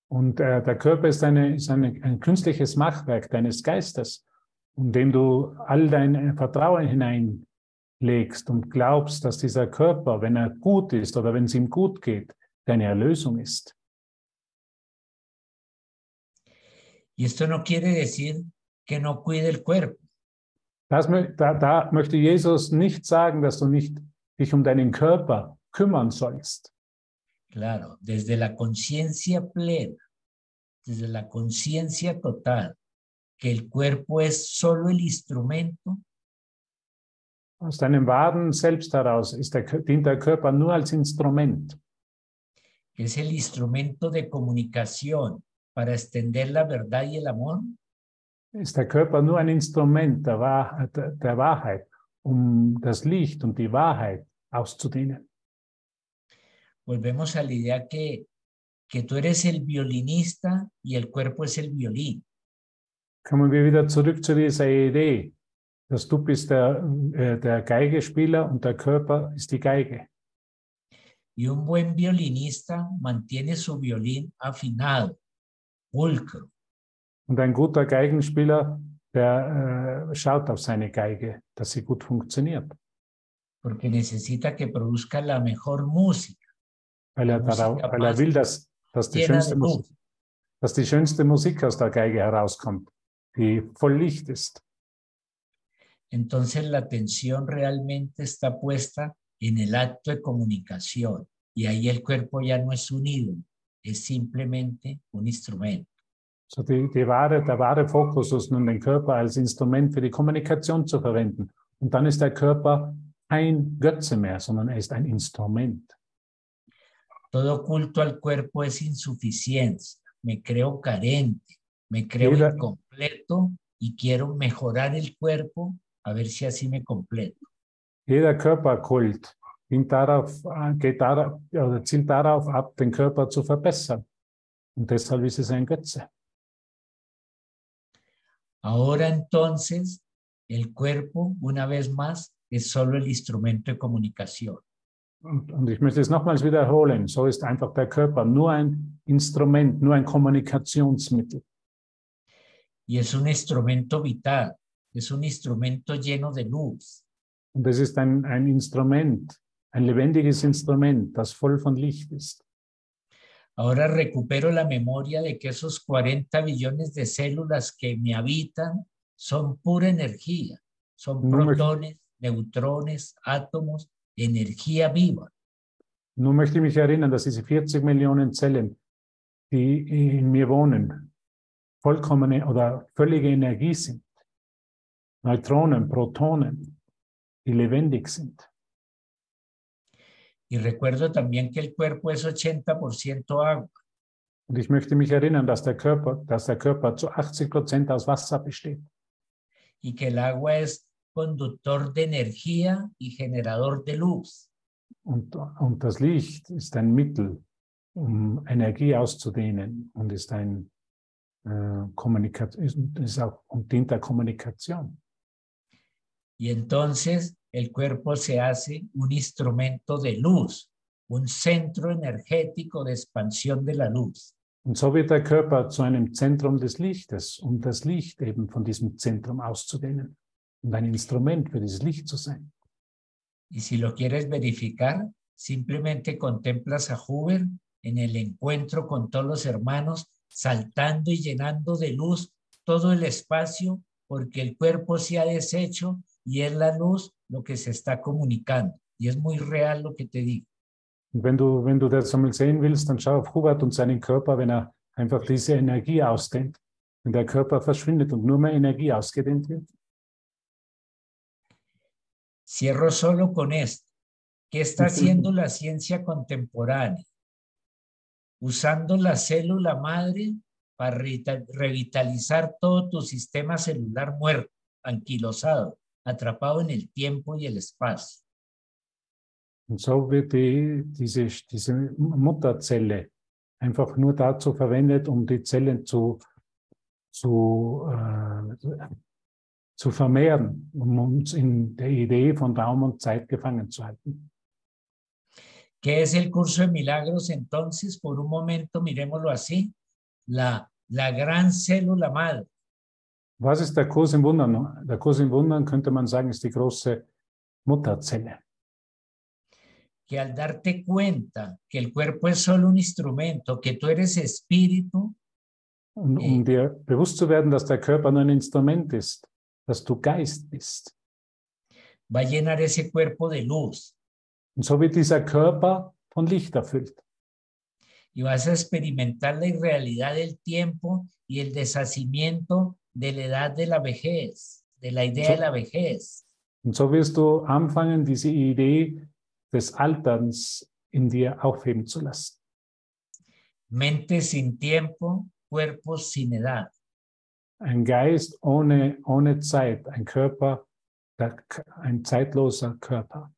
Und äh, der Körper ist, eine, ist eine, ein künstliches Machwerk deines Geistes, in dem du all dein Vertrauen hineinlegst und glaubst, dass dieser Körper, wenn er gut ist oder wenn es ihm gut geht, deine Erlösung ist. Y esto no quiere decir que no cuide el cuerpo. Das, da, da möchte Jesus nicht sagen, dass du nicht dich um deinen Körper kümmern sollst. Claro, desde la conciencia plena, desde la conciencia total, que el cuerpo es solo el instrumento, Aus deinem wahren Selbst heraus ist der, Kö- dient der Körper nur als Instrument. que es el instrumento de comunicación para extender la verdad y el amor, Ist der Körper nur ein Instrument der, der, der Wahrheit, um das Licht und die Wahrheit auszudehnen. Volvemos a la idea que, que tú eres el violinista y el cuerpo es el violín. Kommen wir wieder zurück zu dieser Idee, dass du bist der, äh, der Geigespieler und der Körper ist die Geige. Y un buen violinista mantiene su violín afinado, pulcro, Und ein guter Geigenspieler, der äh, schaut auf seine Geige, dass sie gut funktioniert, porque necesita que produzca la mejor música. Weil er, darauf, weil er will, dass, dass, die schönste Musik, dass die schönste Musik aus der Geige herauskommt, die voll Licht ist. Entonces la atención realmente está puesta en el acto de comunicación y ahí el cuerpo ya no es un ídolo, es simplemente un instrumento. So die, die wahre, der wahre Fokus ist nun den Körper als Instrument für die Kommunikation zu verwenden. Und dann ist der Körper kein Götze mehr, sondern er ist ein Instrument. Todo culto al cuerpo es insuficiencia, me creo carente, me creo Mira. incompleto y quiero mejorar el cuerpo a ver si así me completo. Jeder Körperkult dient darauf, geht darauf, zielt darauf ab, den Körper zu verbessern. Und deshalb ist es ein Götze. Ahora entonces el cuerpo, una vez más, es solo el instrumento de comunicación. Und, und ich möchte es nochmals wiederholen. So ist einfach der Körper nur ein Instrument, nur ein Kommunikationsmittel. Y es un instrumento vital, es un instrumento lleno de luz. Und es ist ein, ein Instrument, ein lebendiges Instrument, das voll von Licht ist. Ahora recupero la memoria de que esos 40 billones de células que me habitan son pura energía, son protones, neutrones, átomos, energía viva. Nun möchte ich mich erinnern, dass diese 40 Millionen Zellen, die in mir wohnen, vollkommene oder völlige Energie sind. Neutronen, Protonen, die lebendig sind. Y recuerdo también que el cuerpo es 80% agua. Und ich möchte mich erinnern, dass der Körper, dass der Körper zu 80 Prozent aus Wasser besteht. y que el agua es conductor de energía y generador de luz. Und, und das Licht ist ein Mittel, um Energie auszudehnen und ist ein äh, Kommunikation, ist, ist auch und dient der Kommunikation. Y entonces el cuerpo se hace un instrumento de luz, un centro energético de expansión de la luz. Und so wird der Körper zu einem Zentrum des Lichtes, um das Licht eben von diesem Zentrum auszudehnen. Und ein Instrument für dieses Licht zu sein. Y si lo quieres verificar, simplemente contemplas a Huber en el encuentro con todos los hermanos, saltando y llenando de luz todo el espacio, porque el cuerpo se ha deshecho y es la luz lo que se está comunicando. Y es muy real lo que te digo. Und wenn du, wenn du das einmal sehen willst, dann schau auf Hubert und seinen Körper, wenn er einfach diese Energie ausdehnt. Wenn der Körper verschwindet und nur mehr Energie ausgedehnt wird. Cierro solo con esto. ¿Qué está haciendo la ciencia contemporánea? Usando la célula madre para revita- revitalizar todo tu sistema celular muerto, anquilosado, atrapado en el tiempo y el espacio. So wird die, diese, diese Mutterzelle einfach nur dazu verwendet, um die Zellen zu, zu, äh, zu vermehren, um uns in der Idee von Raum und Zeit gefangen zu halten. ¿Qué es el curso de milagros entonces? Por un momento, miremoslo así, la, la gran célula madre. Was ist der Kurs im Wundern? Der Kurs im Wundern könnte man sagen, ist die große Mutterzelle. que al darte cuenta que el cuerpo es solo un instrumento, que tú eres espíritu, Und Okay. um dir bewusst zu werden, dass der Körper nur ein Instrument ist, dass du Geist bist. va a llenar ese cuerpo de luz Und so wird dieser Körper von Licht erfüllt. y vas a experimentar la irrealidad del tiempo y el deshacimiento de la edad de la vejez, de la idea de la vejez. Und so wirst du anfangen, diese Idee des Alterns in dir aufheben zu lassen. Mente sin tiempo, cuerpo sin edad. Ein Geist ohne, ohne Zeit, ein Körper, ein zeitloser Körper.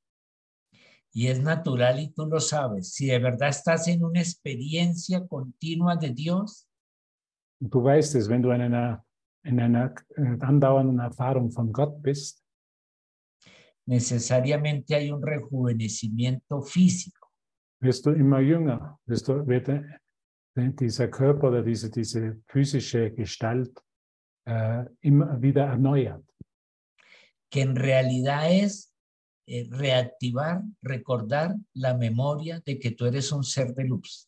Y es natural y tú lo sabes. Si de verdad estás en una experiencia continua de Dios, Und du weißt es, wenn du in einer, in einer äh, andauernden Erfahrung von Gott bist, necesariamente hay un rejuvenecimiento físico. wirst du immer jünger, wirst du, wird äh, dieser Körper oder diese, diese physische Gestalt äh, immer wieder erneuert. que en realidad es eh, reactivar, recordar la memoria de que tú eres un ser de luz.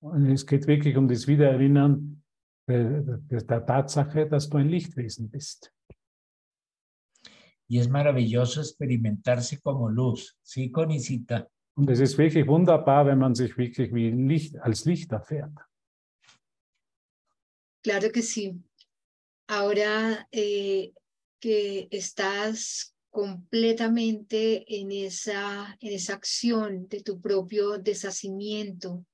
Und es geht wirklich um das Wiedererinnern der, der, Tatsache, dass du ein Lichtwesen bist. Y es maravilloso experimentarse como luz. Sí, Conicita. Und es ist wirklich wunderbar, wenn man sich wirklich wie Licht, als Licht erfährt. Claro que sí. Ahora eh, que estás completamente en esa, en esa acción de tu propio deshacimiento,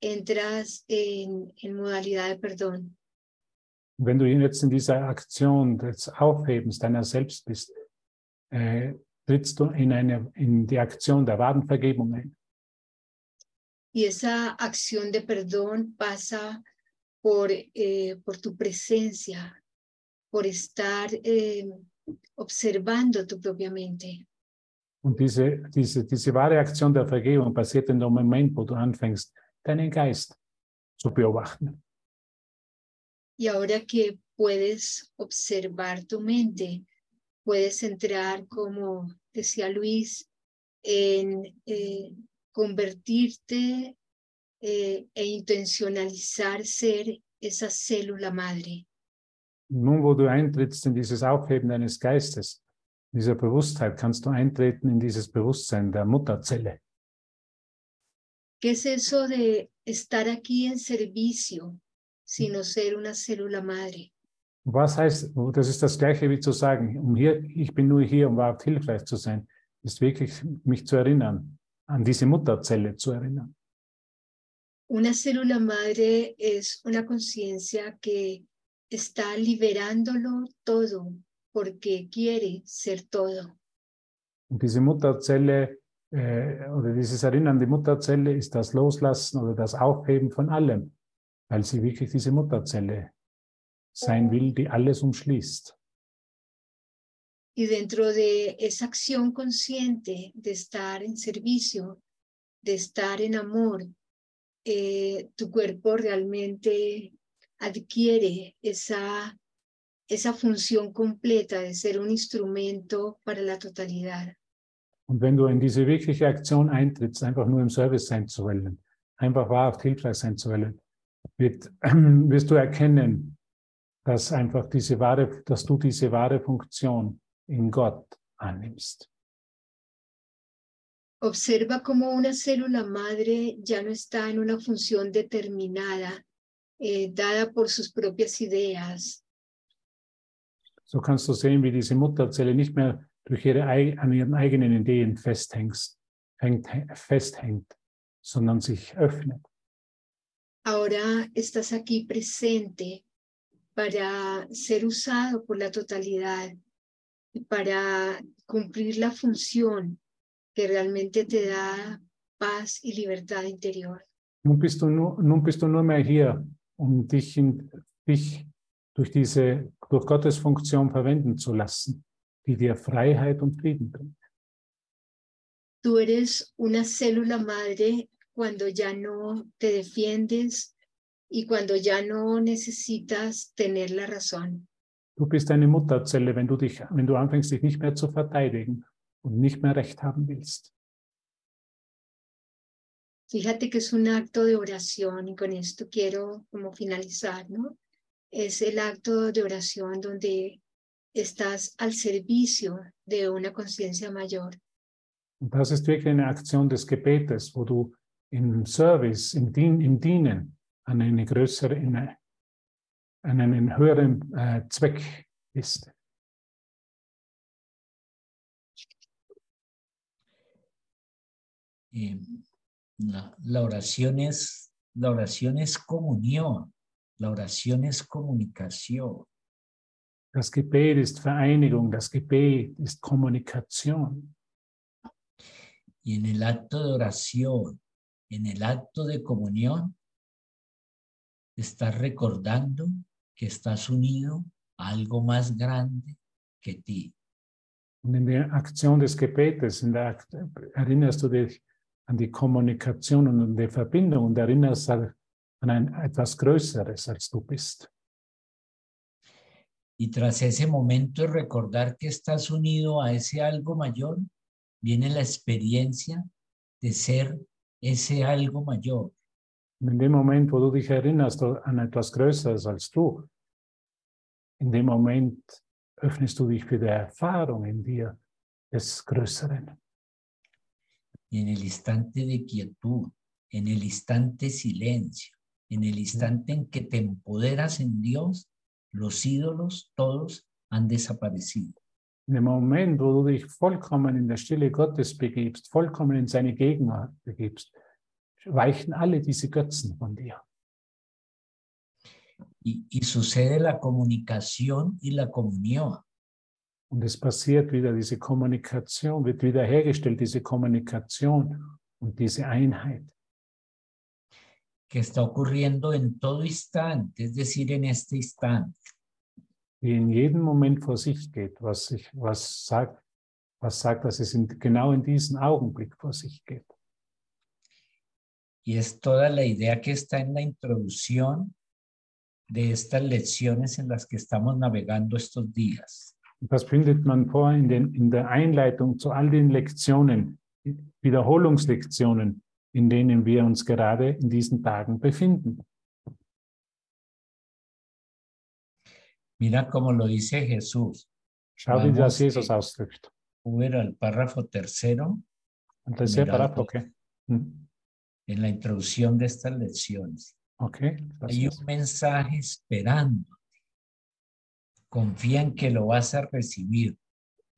entras en, en modalidad de perdón. Wenn du jetzt in dieser Aktion des Aufhebens deiner selbst bist, äh, trittst du in, eine, in die Aktion der wahren Vergebung ein. Y esa acción de perdón pasa por, eh, por tu presencia, por estar eh, observando tu propia mente. Und diese, diese, diese wahre Aktion der Vergebung passiert in dem Moment, wo du anfängst, deinen Geist zu beobachten. Y ahora que puedes observar tu mente, puedes entrar, como decía Luis, en eh, convertirte eh, e intencionalizar ser esa célula madre. Nun, wo du eintrittst in dieses Aufheben deines Geistes, dieser Bewusstheit, kannst du eintreten in dieses Bewusstsein der Mutterzelle. ¿Qué es eso de estar aquí en servicio, sino ser una célula madre? Was heißt, das ist das Gleiche wie zu sagen, um hier, ich bin nur hier, um wahrhaft hilfreich zu sein, ist wirklich mich zu erinnern, an diese Mutterzelle zu erinnern. Una célula madre es una conciencia que está liberándolo todo porque quiere ser todo. Und diese Mutterzelle äh, oder dieses Erinnern an die Mutterzelle ist das Loslassen oder das Aufheben von allem, weil sie wirklich diese Mutterzelle sein will, die alles umschließt. Y dentro de esa acción consciente de estar en servicio, de estar en amor, eh, tu cuerpo realmente adquiere esa esa función completa de ser un instrumento para la totalidad. Und wenn du in diese wirkliche Aktion eintrittst, einfach nur im Service sein zu wollen, einfach wahrhaft hilfreich sein zu wollen, wird, wirst du erkennen, dass einfach diese wahre, dass du diese wahre Funktion in Gott annimmst. Observa cómo una célula madre ya no está en una función determinada, eh, dada por sus propias ideas. So kannst du sehen, wie diese Mutterzelle nicht mehr durch ihre, an ihren eigenen Ideen festhängt, hängt, festhängt, sondern sich öffnet. Ahora estás aquí presente para ser usado por la totalidad y para cumplir la función que realmente te da paz y libertad interior. Nun bist du nur, nun bist du nur mehr hier, um dich, in, dich durch diese, durch Gottes Funktion verwenden zu lassen, die dir Freiheit und Frieden bringt. Tú eres una célula madre cuando ya no te defiendes y cuando ya no necesitas tener la razón. Du bist eine Mutterzelle, wenn du dich, wenn du anfängst, dich nicht mehr zu verteidigen und nicht mehr recht haben willst. Fíjate que es un acto de oración y con esto quiero como finalizar, ¿no? Es el acto de oración donde estás al servicio de una conciencia mayor. Und das ist wirklich eine Aktion des Gebetes, wo du im Service, im, Dien, im Dienen an eine größere, an einen höheren äh, Zweck bist. Eh, la, la, oración es, la oración es comunión, la oración es comunicación. Das Gebet ist Vereinigung, das Gebet ist Kommunikation. Y en el acto de oración, en el acto de comunión, estás recordando que estás unido a algo más grande que ti. Und in der Aktion des Gebetes, in der, erinnerst du dich an die Kommunikation und an die Verbindung und erinnerst an ein etwas Größeres, als du bist. Y tras ese momento de recordar que estás unido a ese algo mayor, viene la experiencia de ser ese algo mayor. In dem Moment, wo du dich erinnerst an etwas Größeres als du, in dem Moment öffnest du dich für die Erfahrung in dir des Größeren. Y en el instante de quietud, en el instante silencio, en el instante en que te empoderas en Dios, los ídolos todos han desaparecido. In dem Moment, wo du dich vollkommen in der Stille Gottes begibst, vollkommen in seine Gegenwart begibst, weichen alle diese Götzen von dir. Y, y sucede la comunicación y la comunión. Und es passiert wieder diese Kommunikation, wird wiederhergestellt, diese Kommunikation und diese Einheit. que está ocurriendo en todo instante, es decir, en este instante. Die in jedem Moment vor sich geht, was, ich, was, sagt, was sagt, dass es in, genau in diesem Augenblick vor sich geht. Y es toda la idea que está en la introducción de estas lecciones en las que estamos navegando estos días. Das findet man vor in, den, in der Einleitung zu all den Lektionen, Wiederholungslektionen, in denen wir uns gerade in diesen Tagen befinden. Mira cómo lo dice Jesús. Schau, wie das Jesus ausdrückt. Era el párrafo tercero sehr Mira, brav, okay. En la introducción de estas lecciones. Okay. Hay un mensaje esperándote. Confía en que lo vas a recibir.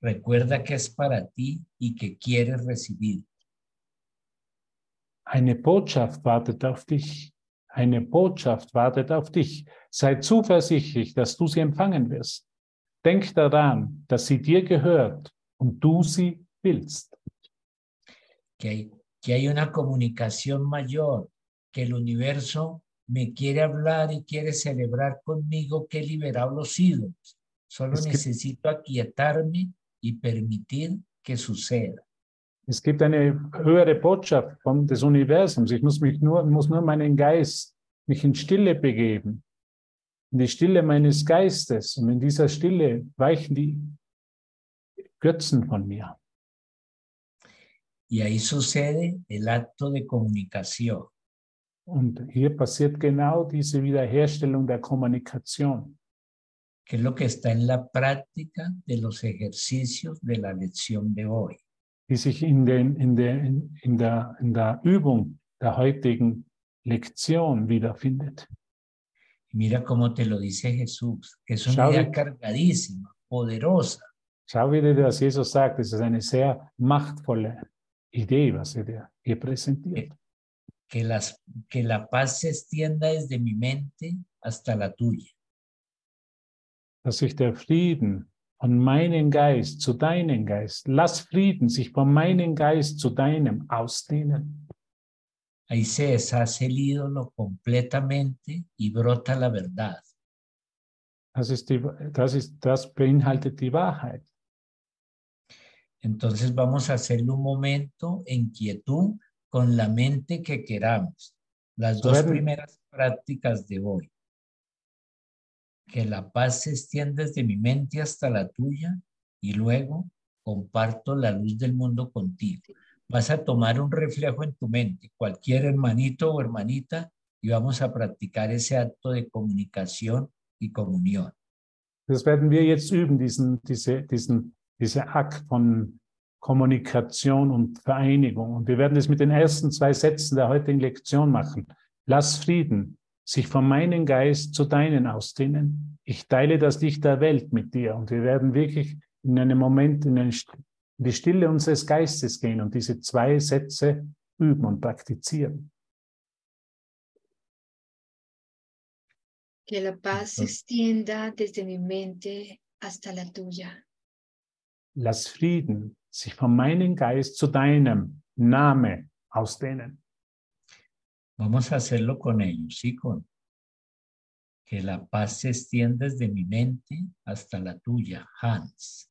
Recuerda que es para ti y que quieres recibir. Eine Botschaft wartet auf dich. Eine Botschaft wartet auf dich. Sei zuversichtlich, dass du sie empfangen wirst. Denk daran, dass sie dir gehört und du sie willst. Que hay, que hay una comunicación mayor, que el universo me quiere hablar y quiere celebrar conmigo que he liberado los ídolos. Solo Es que- necesito aquietarme y permitir que suceda. Es gibt eine höhere Botschaft des Universums. Ich muss mich nur, muss nur meinen Geist, mich in Stille begeben in die Stille meines Geistes und in dieser Stille weichen die Götzen von mir. Y ahí sucede el acto de comunicación. Und hier passiert genau diese Wiederherstellung der Kommunikation. que es lo que está en la práctica de los ejercicios de la lección de hoy. die sich in, den, in, der, in, in, der, in der Übung der heutigen Lektion wiederfindet. Mira cómo te lo dice Jesús, que es una Schau, idea cargadísima, poderosa, Schau, wie dir das Jesus sagt, es ist eine sehr machtvolle Idee, was er dir hier präsentiert. Que, las, que la paz se extienda desde mi mente hasta la tuya. Dass sich der Frieden von meinem Geist zu deinem Geist, lass Frieden sich von meinem Geist zu deinem ausdehnen. Ahí se deshace el ídolo completamente y brota la verdad. Das, ist die, das, ist, das beinhaltet die Wahrheit. Entonces vamos a hacerlo un momento en quietud con la mente que queramos. Las dos primeras prácticas de hoy. Que la paz se extienda desde mi mente hasta la tuya y luego comparto la luz del mundo contigo. Vas a tomar un reflejo en tu mente, cualquier hermanito o hermanita, y vamos a practicar ese acto de comunicación y comunión. Das werden wir jetzt üben, diesen, diese, diesen, dieser Akt von Kommunikation und Vereinigung. Und wir werden es mit den ersten zwei Sätzen der heutigen Lektion machen. Lass Frieden sich von meinem Geist zu deinen ausdehnen. Ich teile das Licht der Welt mit dir. Und wir werden wirklich in einem Moment in, eine, in die Stille unseres Geistes gehen und diese zwei Sätze üben und praktizieren. Que la paz se extienda desde mi mente hasta la tuya. Lass Frieden sich von meinem Geist zu deinem Name ausdehnen. Vamos a hacerlo con ellos, ¿sí? Con que la paz se extienda desde mi mente hasta la tuya, Hans.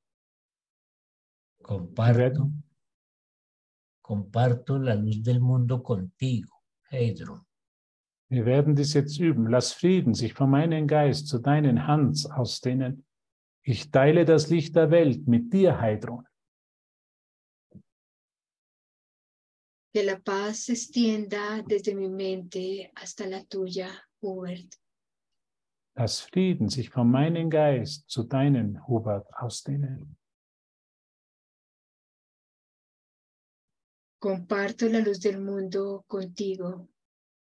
Comparto, comparto la luz del mundo contigo, Hedron. Wir werden dies jetzt üben. Lass Frieden sich von meinem Geist zu deinen Hans ausdehnen. Ich teile das Licht der Welt mit dir, Heidrun. Que la paz se extienda desde mi mente hasta la tuya, Hubert. Lass Frieden sich von meinem Geist zu deinen, Hubert, ausdehnen. Comparto la luz del mundo contigo,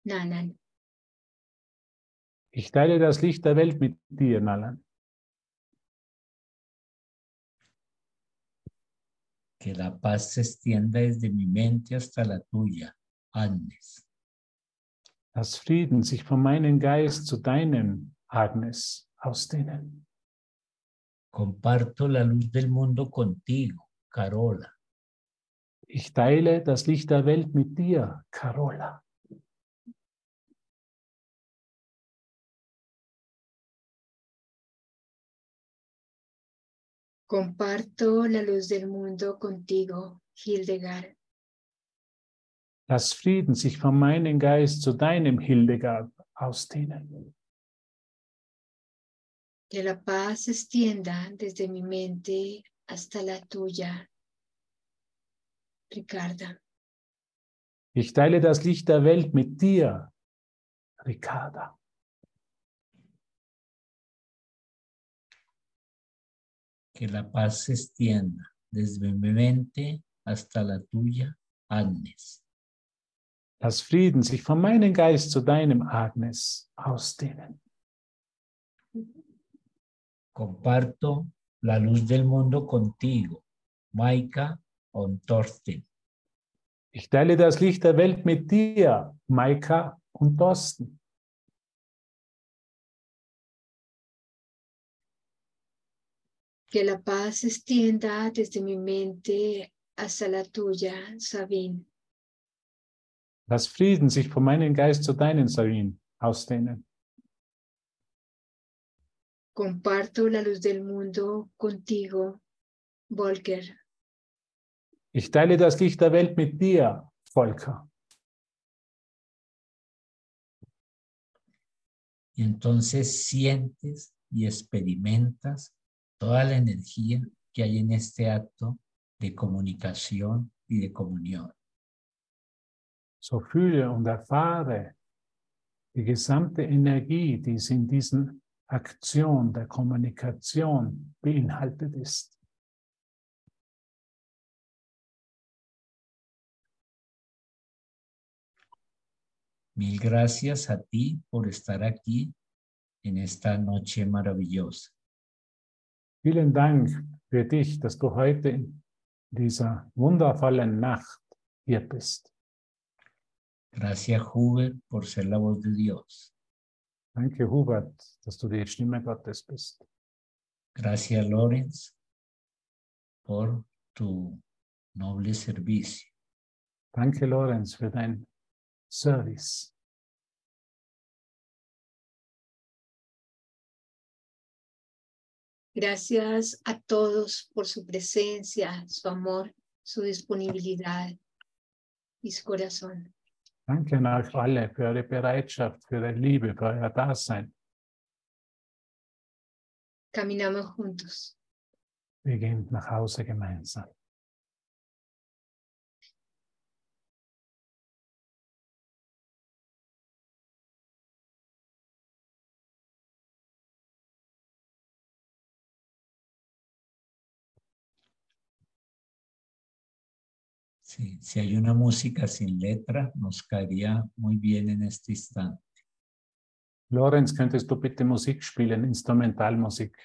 Nanan. Ich teile das Licht der Welt mit dir, Nalan. Que la paz se extienda desde mi mente hasta la tuya, Agnes. Lass Frieden sich von meinem Geist zu deinem, Agnes, ausdehnen. Comparto la luz del mundo contigo, Carola. Ich teile das Licht der Welt mit dir, Carola. Comparto la luz del mundo contigo, Hildegard. Lass Frieden sich von meinem Geist zu deinem, Hildegard, ausdehnen. Que la paz se extienda desde mi mente hasta la tuya, Ricarda. Ich teile das Licht der Welt mit dir, Ricarda. Que la paz se extienda desde mi mente hasta la tuya, Agnes. Lass Frieden sich von meinem Geist zu deinem, Agnes, ausdehnen. Comparto la luz del mundo contigo, Maika und Thorsten. Ich teile das Licht der Welt mit dir, Maika und Thorsten. Que la paz se extienda desde mi mente hasta la tuya, Sabine. Lass Frieden sich von meinem Geist zu deinen, Sabine, ausdehnen. Comparto la luz del mundo contigo, Volker. Ich teile das Licht der Welt mit dir, Volker. Y entonces sientes y experimentas toda la energía que hay en este acto de comunicación y de comunión. So fühle und erfahre die gesamte Energie, die in diesen Aktion der Kommunikation beinhaltet ist. Mil gracias a ti por estar aquí en esta noche maravillosa. Vielen Dank für dich, dass du heute in dieser wundervollen Nacht hier bist. Gracias, Hubert, por ser la voz de Dios. Danke, Hubert, dass du die Stimme Gottes bist. Gracias, Lorenz, por tu noble servicio. Danke, Lorenz, für dein Service. Gracias a todos por su presencia, su amor, su disponibilidad y su corazón. Danke an euch alle für eure Bereitschaft, für eure Liebe, für euer Dasein. Caminamos juntos. Wir gehen nach Hause gemeinsam. Sí, si hay una música sin letra, nos caería muy bien en este instante. Lorenz, könntest du bitte Musik spielen, Instrumentalmusik?